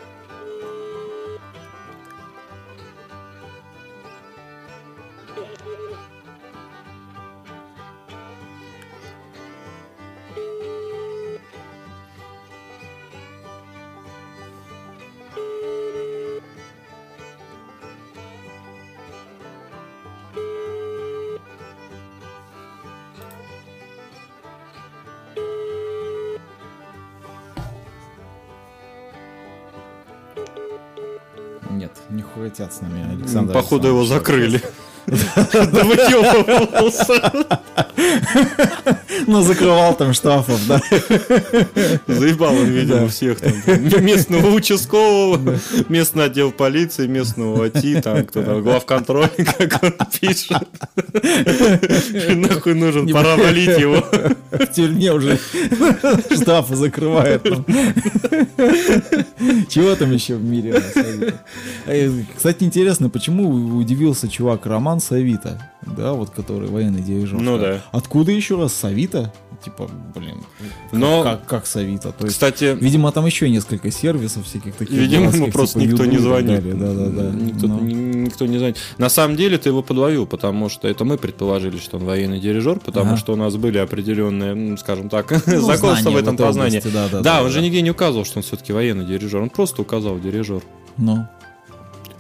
Хотят с нами, Александр. Походу его закрыли. Да выебывался. Ну, закрывал там штрафов, да. Заебал он, видимо, Да. всех там. Местного участкового, местный отдел полиции, местного ОТИ, там кто там, главконтроль, как он пишет. Нахуй нужен, пора валить его. В тюрьме уже штрафы закрывают. там. Чего там еще в мире? Кстати, интересно, почему удивился чувак Роман Савита, да, вот который военный дирижер. Ну да. Откуда еще раз Савита? Типа, блин, Но, как, как Савита? То есть, кстати, видимо, там еще несколько сервисов всяких таких. Видимо, ему дурацких, просто типа никто не звонит. Да, да, да. Никто, Ну. ни- никто не звонит. На самом деле ты его подловил, потому что это мы предположили, что он военный дирижер, потому Ага. что у нас были определенные, скажем так, Ну, знакомства знания в этом этой познании. области, Да, да, Да, он да. же нигде не указывал, что он все-таки военный дирижер. Он просто указал дирижер. Ну.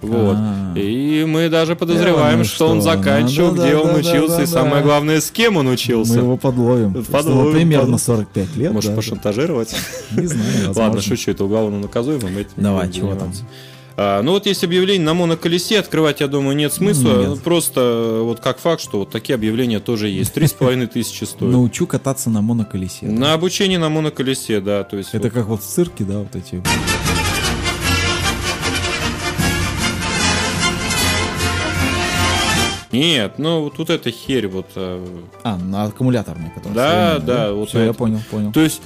Вот. А. И мы даже подозреваем, ну что, он что, заканчивал, да, где да, он да, учился, и самое главное, с кем он Мы учился. его подловим. Подловим, примерно подловим. 45 лет. Может, пошантажировать? Не знаю, Ладно, шучу, это уголовно наказуемо. мы Давай, чего там? А, ну вот есть объявление на моноколесе, открывать, я думаю, нет смысла. Нет. Просто вот как факт, что вот такие объявления тоже есть. Три с половиной тысячи стоят. Научу кататься на моноколесе. На обучение на моноколесе, да, то есть... Это как вот в цирке, да, вот эти. Нет, ну вот тут эта херь вот... э, А, на аккумуляторный, который. Да, современный, да, вот Все, на я понял, понял. То есть...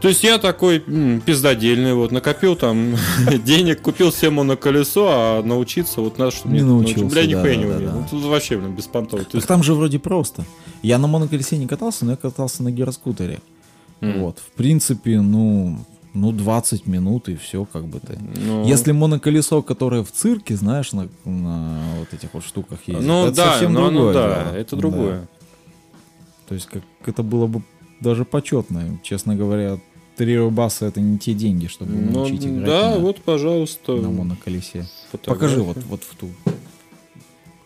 То есть я такой м, пиздодельный, вот, накопил там денег, купил себе моноколесо, а научиться вот надо, чтобы Не научился, Бля, нихуя да, не да, умею. да. Ну, тут вообще, блин, беспонтово. То Так там же вроде просто. Я на моноколесе не катался, но я катался на гироскутере. Вот. В принципе, ну, ну, 20 минут и все, как бы ты. ну, Если моноколесо, которое в цирке, знаешь, на, на вот этих вот штуках ездит, Ну это да, совсем ну, оно другое да, дело. это Да. другое. То есть как это было бы даже почетно. Честно говоря, три рубаса это не те деньги, чтобы Ну, научить играть да, на, вот, пожалуйста. на моноколесе. фотография. Покажи вот, вот в ту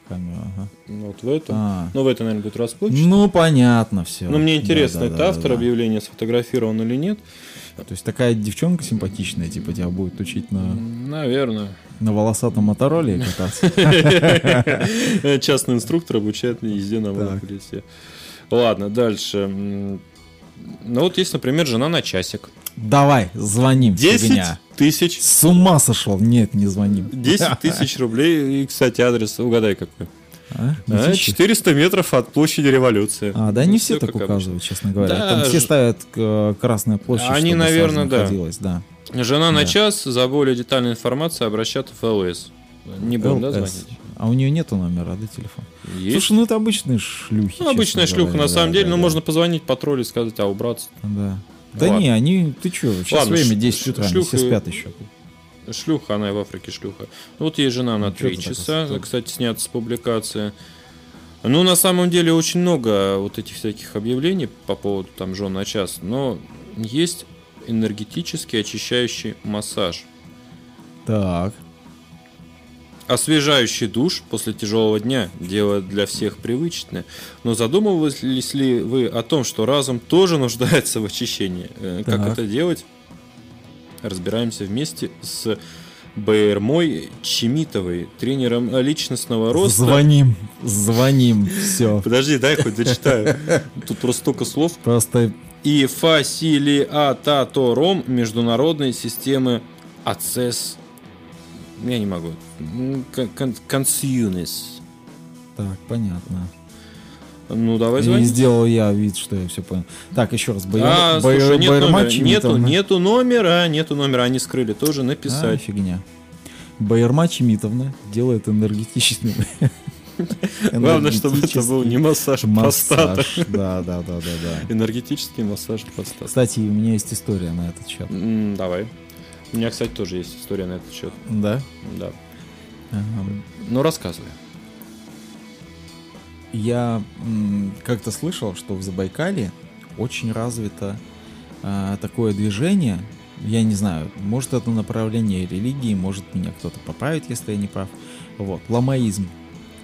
камеру. Ага. Ну, Вот в эту. А. Ну, в это, наверное, будет расплывчатый. Ну, понятно все. Ну, мне интересно, это автор объявления сфотографирован или нет. То есть такая девчонка симпатичная, типа тебя будет учить на, Наверное. на волосатом мотороле кататься. Частный инструктор обучает езде на моноколесе. Ладно, дальше. Ну, вот есть, например, жена на часик. Давай, звоним. 10 фигня. тысяч. С ума сошел. Нет, не звоним. 10 тысяч рублей. И, кстати, адрес, угадай какой. А? А, Мытищи? 400 метров от площади революции. А, да, Ну, не всё все так указывают, честно говоря. Да, Там все ставят э, Красная площадь, Они, наверное, да. да. Жена на Да. час, за более детальной информацией обращаться в ЛС. Не будем, да, звонить? А у нее нету номера, да, телефон? Есть. Слушай, ну это обычные шлюхи. Ну, обычная шлюха, говоря, на да, самом да, деле, но да. можно позвонить патрулю и сказать, а убраться. Да. Да Ладно. не, они, ты что, сейчас Ладно, время ш- 10 утра, шлюха- все спят еще. Шлюха, она и в Африке шлюха. Вот ей жена на Ну, чё 3 ты так часа, рассказал? кстати, снята с публикации. Ну, на самом деле, очень много вот этих всяких объявлений по поводу там жен на час, но есть энергетический очищающий массаж. Так. Освежающий душ после тяжелого дня – дело для всех привычное. Но задумывались ли вы о том, что разум тоже нуждается в очищении? Э, Как Так. это делать? Разбираемся вместе с Баермой Чемитовой, тренером личностного роста. Звоним, звоним, все. Подожди, дай хоть дочитаю. Тут просто столько слов. Просто И фасилиататором международной системы АЦЕС. Я не могу. Кон- Консьюнис. так, понятно. Ну, давай И звони. сделал я вид, что я все понял. Так, еще раз. Байер, А, Байер- слушай, нет номера, нету, Чемитовна. нету номера, нету номера, они скрыли, тоже А, написать. фигня. Байерма Чемитовна делает энергетический... Главное, чтобы это был не массаж массаж. Да, да, да, да, да. Энергетический массаж простаты. Кстати, у меня есть история на этот счет. Давай. У меня, кстати, тоже есть история на этот счет. Да? Да. Ага. Ну, рассказывай. Я как-то слышал, что в Забайкалье очень развито а, такое движение. Я не знаю, может это направление религии, может меня кто-то поправит, если я не прав. Вот, ламаизм.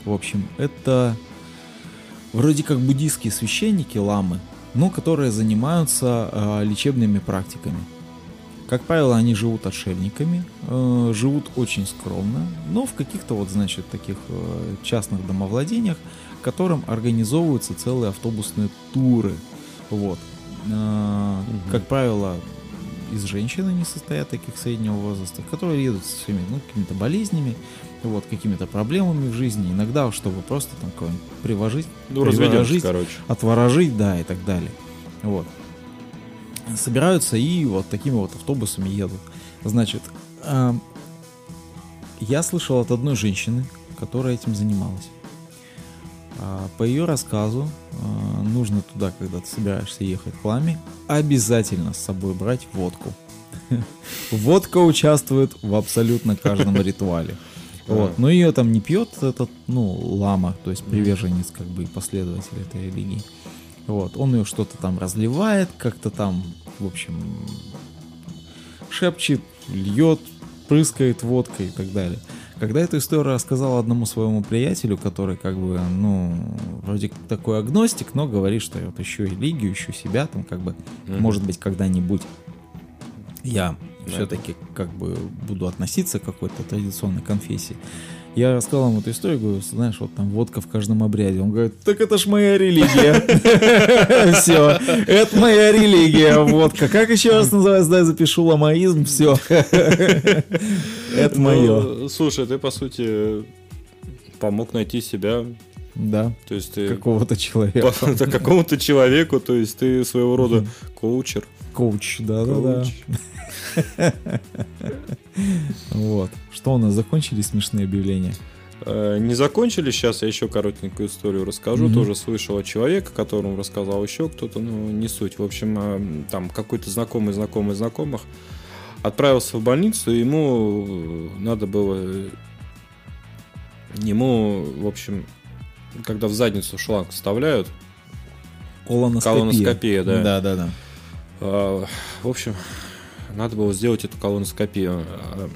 В общем, это вроде как буддийские священники, ламы, но которые занимаются а, лечебными практиками. Как правило, они живут отшельниками, э, живут очень скромно, но в каких-то вот, значит, таких э, частных домовладениях, которым организовываются целые автобусные туры. Вот. Э, Как правило, из женщин они состоят таких среднего возраста, которые едут со своими ну, какими-то болезнями, вот, какими-то проблемами в жизни, иногда, чтобы просто там кого-нибудь привожить, Ну, приворожить, короче. отворожить, да, и так далее. Вот. Собираются и вот такими вот автобусами едут. Значит, эм, я слышал от одной женщины, которая этим занималась. А, По ее рассказу, а, нужно туда, когда ты собираешься ехать к ламе, обязательно с собой брать водку. Водка участвует в абсолютно каждом ритуале. Вот. Но ее там не пьет этот, ну, лама, то есть приверженец, как бы, и последователь этой религии. Вот. Он ее что-то там разливает, как-то там, в общем, шепчет, льет, прыскает водкой и так далее. Когда эту историю рассказал одному своему приятелю, который как бы, ну, вроде такой агностик, но говорит, что вот ищу религию, ищу себя, там как бы, может быть, когда-нибудь я все-таки как бы буду относиться к какой-то традиционной конфессии. Я рассказал ему эту историю, говорю, знаешь, вот там водка в каждом обряде. Он говорит, так это ж моя религия. Все, это моя религия, водка. Как еще раз называется, дай запишу ламаизм, все. Это мое. Ну, слушай, ты, по сути, помог найти себя. Да, То есть ты какого-то человека. какому-то человеку, то есть ты своего рода коучер. Коуч, да-да-да. Вот. Что у нас, закончились смешные объявления? Э, Не закончили, сейчас я еще коротенькую историю расскажу. Мгм. Тоже слышал от человека, которому рассказал еще кто-то, ну, не суть. В общем, э, там какой-то знакомый, знакомый знакомых отправился в больницу, и ему э, надо было... Ему, в общем, когда в задницу шланг вставляют, Колоноскопия. Колоноскопия, да. Да-да-да. А, В общем, надо было сделать эту колоноскопию. А,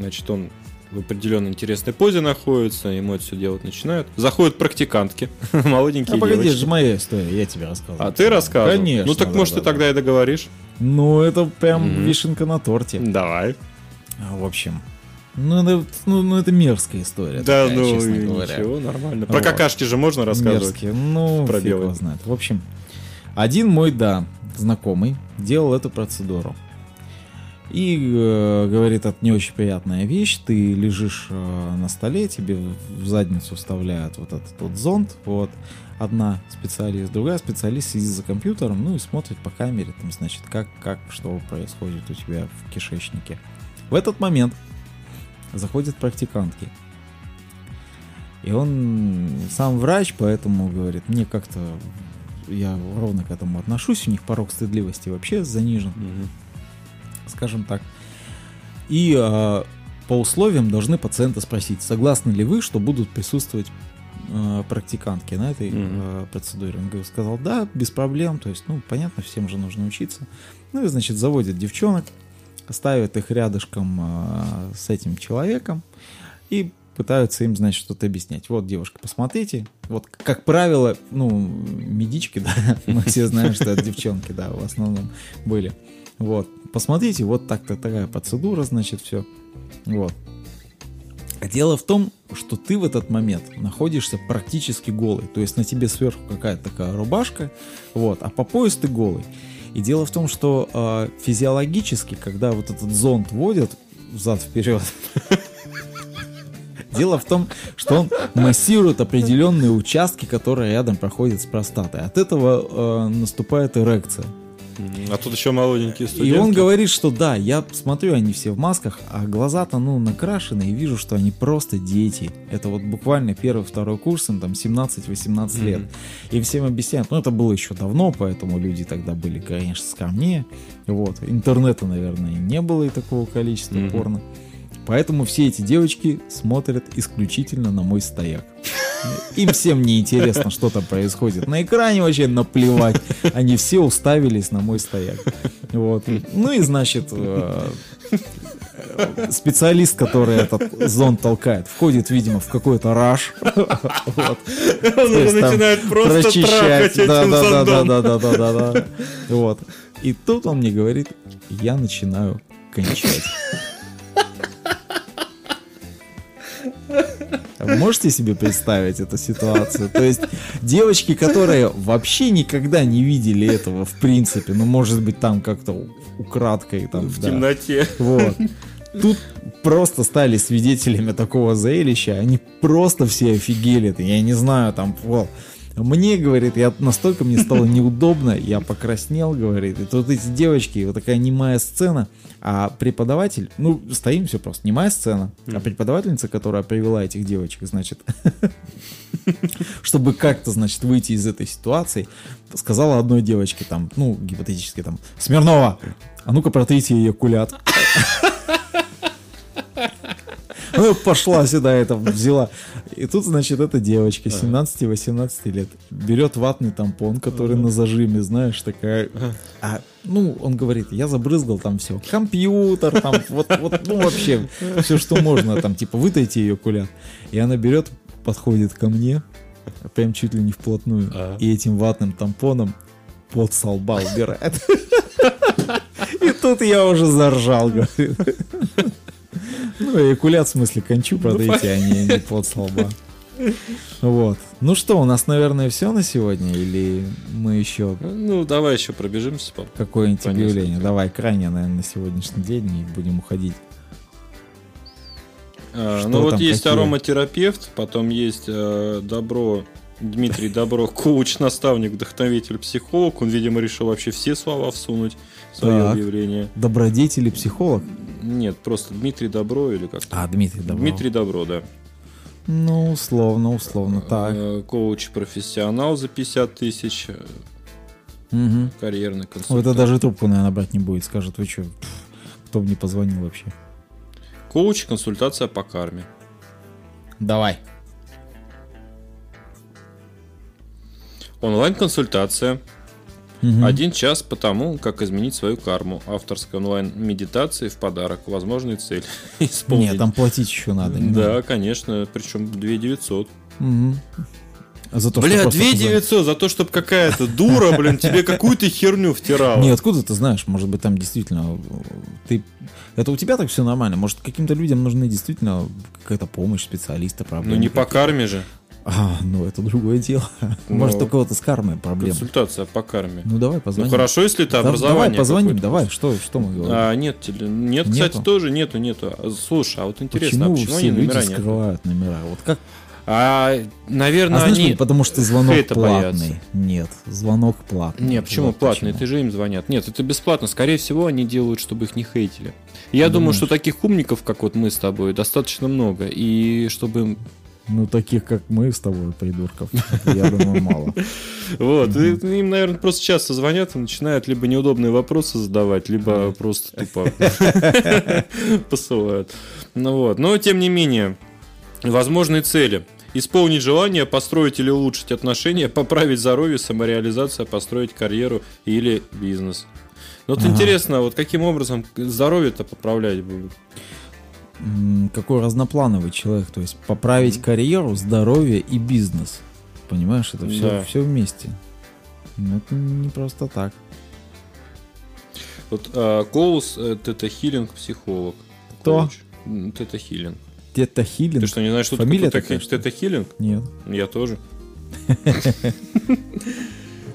Значит, он в определенной интересной позе находится, ему это все делать начинают. Заходят практикантки, молоденькие А погоди, это девочки. же моя история, я тебе рассказывал. А ты рассказывал? Конечно, Ну так да, может да, ты тогда и договоришь? Ну, это прям Мгм. вишенка на торте. Давай. А, В общем, ну это, ну, ну, это мерзкая история. Да, такая, ну честно говоря. ничего, нормально. Про Вот. какашки же можно рассказывать? Мерзкие. Ну, Про фиг его знает. В общем, один мой, да, знакомый делал эту процедуру. И э, говорит, это не очень приятная вещь. Ты лежишь э, на столе, тебе в задницу вставляют вот этот вот зонд. Вот. Одна специалист, другая специалист сидит за компьютером, ну и смотрит по камере, там, значит, как, как, что происходит у тебя в кишечнике. В этот момент заходят практикантки. И он сам врач, поэтому говорит, мне как-то я ровно к этому отношусь, у них порог стыдливости вообще занижен, Мгм. скажем так. И а, по условиям должны пациента спросить, согласны ли вы, что будут присутствовать а, практикантки на этой Мгм. а, процедуре. Он сказал, да, без проблем, то есть, ну, понятно, всем же нужно учиться. Ну и, значит, заводят девчонок, ставят их рядышком а, с этим человеком и пытаются им, значит, что-то объяснять. Вот, девушка, посмотрите. Вот, как правило, ну, медички, да, мы все знаем, что это девчонки, да, в основном были. Вот, посмотрите, вот так-то такая процедура, значит, все. Вот. Дело в том, что ты в этот момент находишься практически голый. То есть на тебе сверху какая-то такая рубашка, вот, а по пояс ты голый. И дело в том, что э, физиологически, когда вот этот зонд водят взад-вперед, дело в том, что он массирует определенные участки, которые рядом проходят с простатой. От этого э, наступает эрекция. А тут еще молоденькие И студентки. он говорит, что да, я смотрю, они все в масках, а глаза-то, ну, накрашены, и вижу, что они просто дети. Это вот буквально первый, второй курс, им там 17-18 лет. И всем объясняют, ну, это было еще давно, поэтому люди тогда были, конечно, скромнее. Вот. Интернета, наверное, и не было и такого количества Мгм. порно. Поэтому все эти девочки смотрят исключительно на мой стояк. Им всем не интересно, что там происходит. На экране вообще наплевать. Они все уставились на мой стояк. Вот. Ну и значит, э, специалист, который этот зонд толкает, входит, видимо, в какой-то раш. Вот. Он уже начинает просто трахать этим да, да, да, да, да, да, да. Вот. И тут он мне говорит, я начинаю кончать. Можете себе представить эту ситуацию? То есть девочки, которые вообще никогда не видели этого, в принципе, ну, может быть, там как-то украдкой, там, В да. темноте. Вот. Тут просто стали свидетелями такого зрелища. Они просто все офигели. Я не знаю, там, вот. Мне, говорит, я настолько мне стало неудобно, я покраснел, говорит. И тут эти девочки, вот такая немая сцена, а преподаватель, ну, стоим все просто, немая сцена, а преподавательница, которая привела этих девочек, значит, чтобы как-то, значит, выйти из этой ситуации, сказала одной девочке там, ну, гипотетически там, Смирнова, а ну-ка протрите ее кулят. Ну, пошла сюда, это взяла. И тут, значит, эта девочка 17-18 лет берет ватный тампон, который на зажиме, знаешь, такая. А, ну, он говорит, я забрызгал там все. Компьютер, там, вот, вот, ну, вообще, все, что можно, там, типа, вытайте ее кулят. И она берет, подходит ко мне, прям чуть ли не вплотную, А. и этим ватным тампоном под со убирает. И тут я уже заржал, говорит. Ну, экулят в смысле кончу продрите, а не, не под лба. Вот. Ну что, у нас, наверное, все на сегодня? Или мы еще Ну, давай еще пробежимся. пап. какое-нибудь По объявление? Давай, крайне, наверное, на сегодняшний день и будем уходить. А, Что ну вот есть какие? ароматерапевт, потом есть э, Добро, Дмитрий Добро, коуч, наставник, вдохновитель, психолог. Он, видимо, решил вообще все слова всунуть свое Так. объявление. Добродетель и психолог? Нет, просто Дмитрий Добро или как А, Дмитрий Добров. Дмитрий Добро, да. Ну, условно, условно, так. Э, Коуч-профессионал за 50 тысяч, Мгм. карьерный консультант. это даже трубку, наверное, брать не будет. Скажет, вы что, кто бы не позвонил вообще. Коуч, консультация по карме. Давай. Онлайн-консультация. Мгм. Один час по тому, как изменить свою карму. Авторская онлайн-медитации в подарок. Возможные цели. Исполнить. Нет, там платить еще надо. не Да, надо. конечно. Причем 2 900. Мгм. За то, Бля, просто 2 позвонить. 900 за то, чтобы какая-то дура, блин, тебе какую-то херню втирала. Не, откуда ты знаешь? Может быть, там действительно ты. Это у тебя так все нормально. Может, каким-то людям нужны действительно какая-то помощь специалиста, Ну проблемы. не по карме же. А, ну это другое дело. Может, Ну, у кого-то с кармой проблемы. Консультация по карме. Ну давай Ну позвоним. хорошо, если это Да- образование. Давай позвоним, давай. Что, что мы говорим? А, нет, теле- нет, кстати, Нету? тоже нету, нету. А, Слушай, а вот интересно, а Почему почему все они люди номера нет? скрывают номера? Вот как? А, наверное, А знаешь, они... потому что звонок хейта платный. боятся. Нет, звонок платный. Не, почему Вот платные? почему. Ты же им звонят. Нет, это бесплатно. Скорее всего, они делают, чтобы их не хейтили. Я думаю, Думаешь? что таких умников, как вот мы с тобой, достаточно много. И чтобы... им- Ну, таких, как мы с тобой, придурков, я думаю, мало. Вот, им, наверное, просто часто звонят и начинают либо неудобные вопросы задавать, либо просто тупо посылают. Ну вот, но тем не менее, возможные цели. Исполнить желание, построить или улучшить отношения, поправить здоровье, самореализация, построить карьеру или бизнес. Вот Ага. интересно, вот каким образом здоровье-то поправлять будут? Какой разноплановый человек. То есть поправить карьеру, здоровье и бизнес. Понимаешь, это все, Да. все вместе. Ну, это не просто так. Вот а, Коулс, э, тета-хилинг, психолог. Кто? Коуч. М, Тета-хилинг. Тета Хилин? Ты что, не знаешь, что Фамилия такая, тета- ли? тета-хилинг? Нет. Я тоже.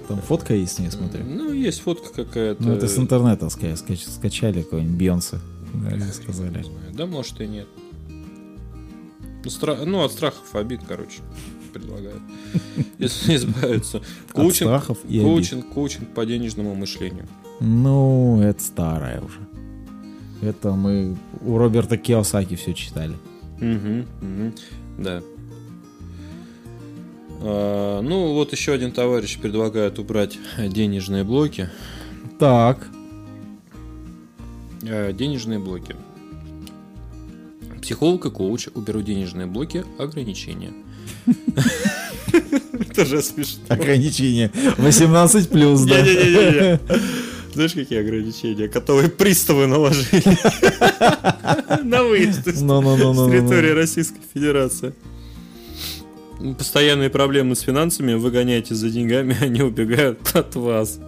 Там фотка есть, не смотрю. Ну, есть фотка какая-то. Ну, это с интернета ска- скач- скачали какой-нибудь Бейонсе. Да, или сказали. Да, может и нет. Ну, стра- ну, от страхов обид, короче, предлагают. Из- Избавиться. От страхов и обид. коучинг, коучинг по денежному мышлению. Ну, это старое уже. Это мы у Роберта Киосаки все читали. Мгм, мгм, Да. А, ну, вот еще один товарищ предлагает убрать денежные блоки. Так. Э, денежные блоки. Психолог и коуч уберут денежные блоки ограничения. Это же смешно. Ограничение 18 плюс, да? Знаешь, какие ограничения? Которые приставы наложили на выезд из Ну-ну-ну-ну-ну. с территории Российской Федерации. Постоянные проблемы с финансами, выгоняйте за деньгами, они убегают от вас.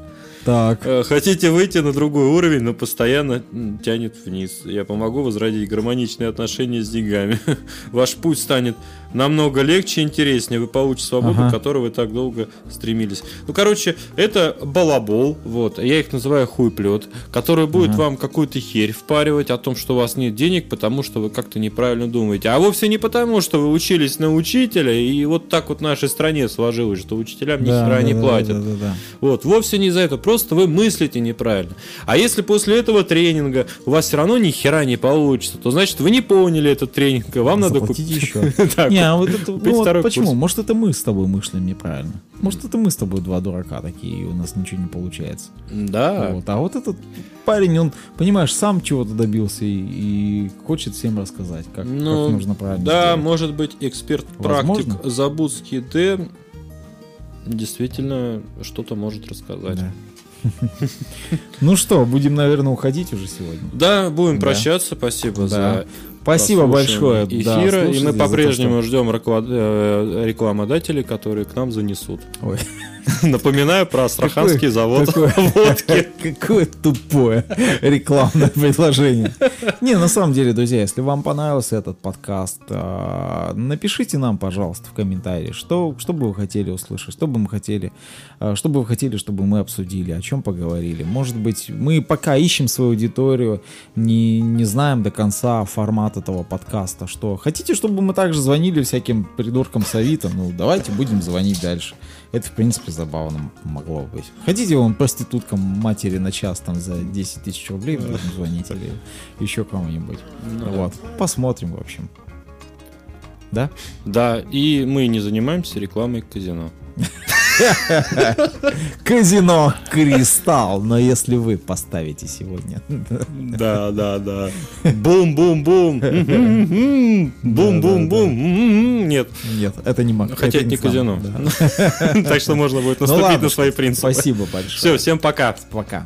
Так. Э, Хотите выйти на другой уровень, но постоянно тянет вниз. Я помогу возродить гармоничные отношения с деньгами. Ваш путь станет намного легче и интереснее. Вы получите свободу, Ага. к которой вы так долго стремились. Ну, короче, это балабол. Вот. Я их называю хуйплет, который будет вам какую-то херь впаривать о том, что у вас нет денег, потому что вы как-то неправильно думаете. А вовсе не потому, что вы учились на учителя, и вот так вот в нашей стране сложилось, что учителям ни Да, хера да, не да, платят. да, да, да. Вот, вовсе не из-за этого, просто вы мыслите неправильно. А если после этого тренинга у вас все равно ни хера не получится, то значит вы не поняли этот тренинг, и вам надо Заплатить купить. еще. А вот это, ну вот почему? курс. Может, это мы с тобой мыслим неправильно. Может, это мы с тобой два дурака такие, и у нас ничего не получается. Да. Вот. А вот этот парень, он, понимаешь, сам чего-то добился и, и хочет всем рассказать, как, Ну, как нужно правильно Да, сделать. может быть, эксперт-практик. Забудский Д действительно что-то может рассказать. Да. Ну что, будем, наверное, уходить уже сегодня. Да, будем Да. прощаться. Спасибо Да. за Спасибо большое. да, эфира. и слушайте, мы по-прежнему ждем э, рекламодателей, которые к нам занесут. Ой. Напоминаю про Астраханский завод Какое- водки. Какое тупое рекламное предложение. Не, на самом деле, друзья, если вам понравился этот подкаст, а, напишите нам, пожалуйста, в комментарии, что, что бы вы хотели услышать, что бы мы хотели, а, что бы вы хотели, чтобы мы обсудили, о чем поговорили. Может быть, мы пока ищем свою аудиторию, не, не знаем до конца формат этого подкаста, что хотите, чтобы мы также звонили всяким придуркам с Авито, ну давайте будем звонить дальше. Это, в принципе, забавно могло быть. Хотите, вон проституткам матери на час там за 10 тысяч рублей звонить или еще кому-нибудь. вот. Посмотрим, в общем. Да? Да, и мы не занимаемся рекламой казино. Казино Кристалл. Но если вы поставите сегодня. Да, да, да. Бум-бум-бум. Бум-бум-бум. Нет, Нет, это не мог. хотя это не казино. Так что можно будет Ну наступить на свои принципы. Спасибо большое. Все, всем пока. Пока.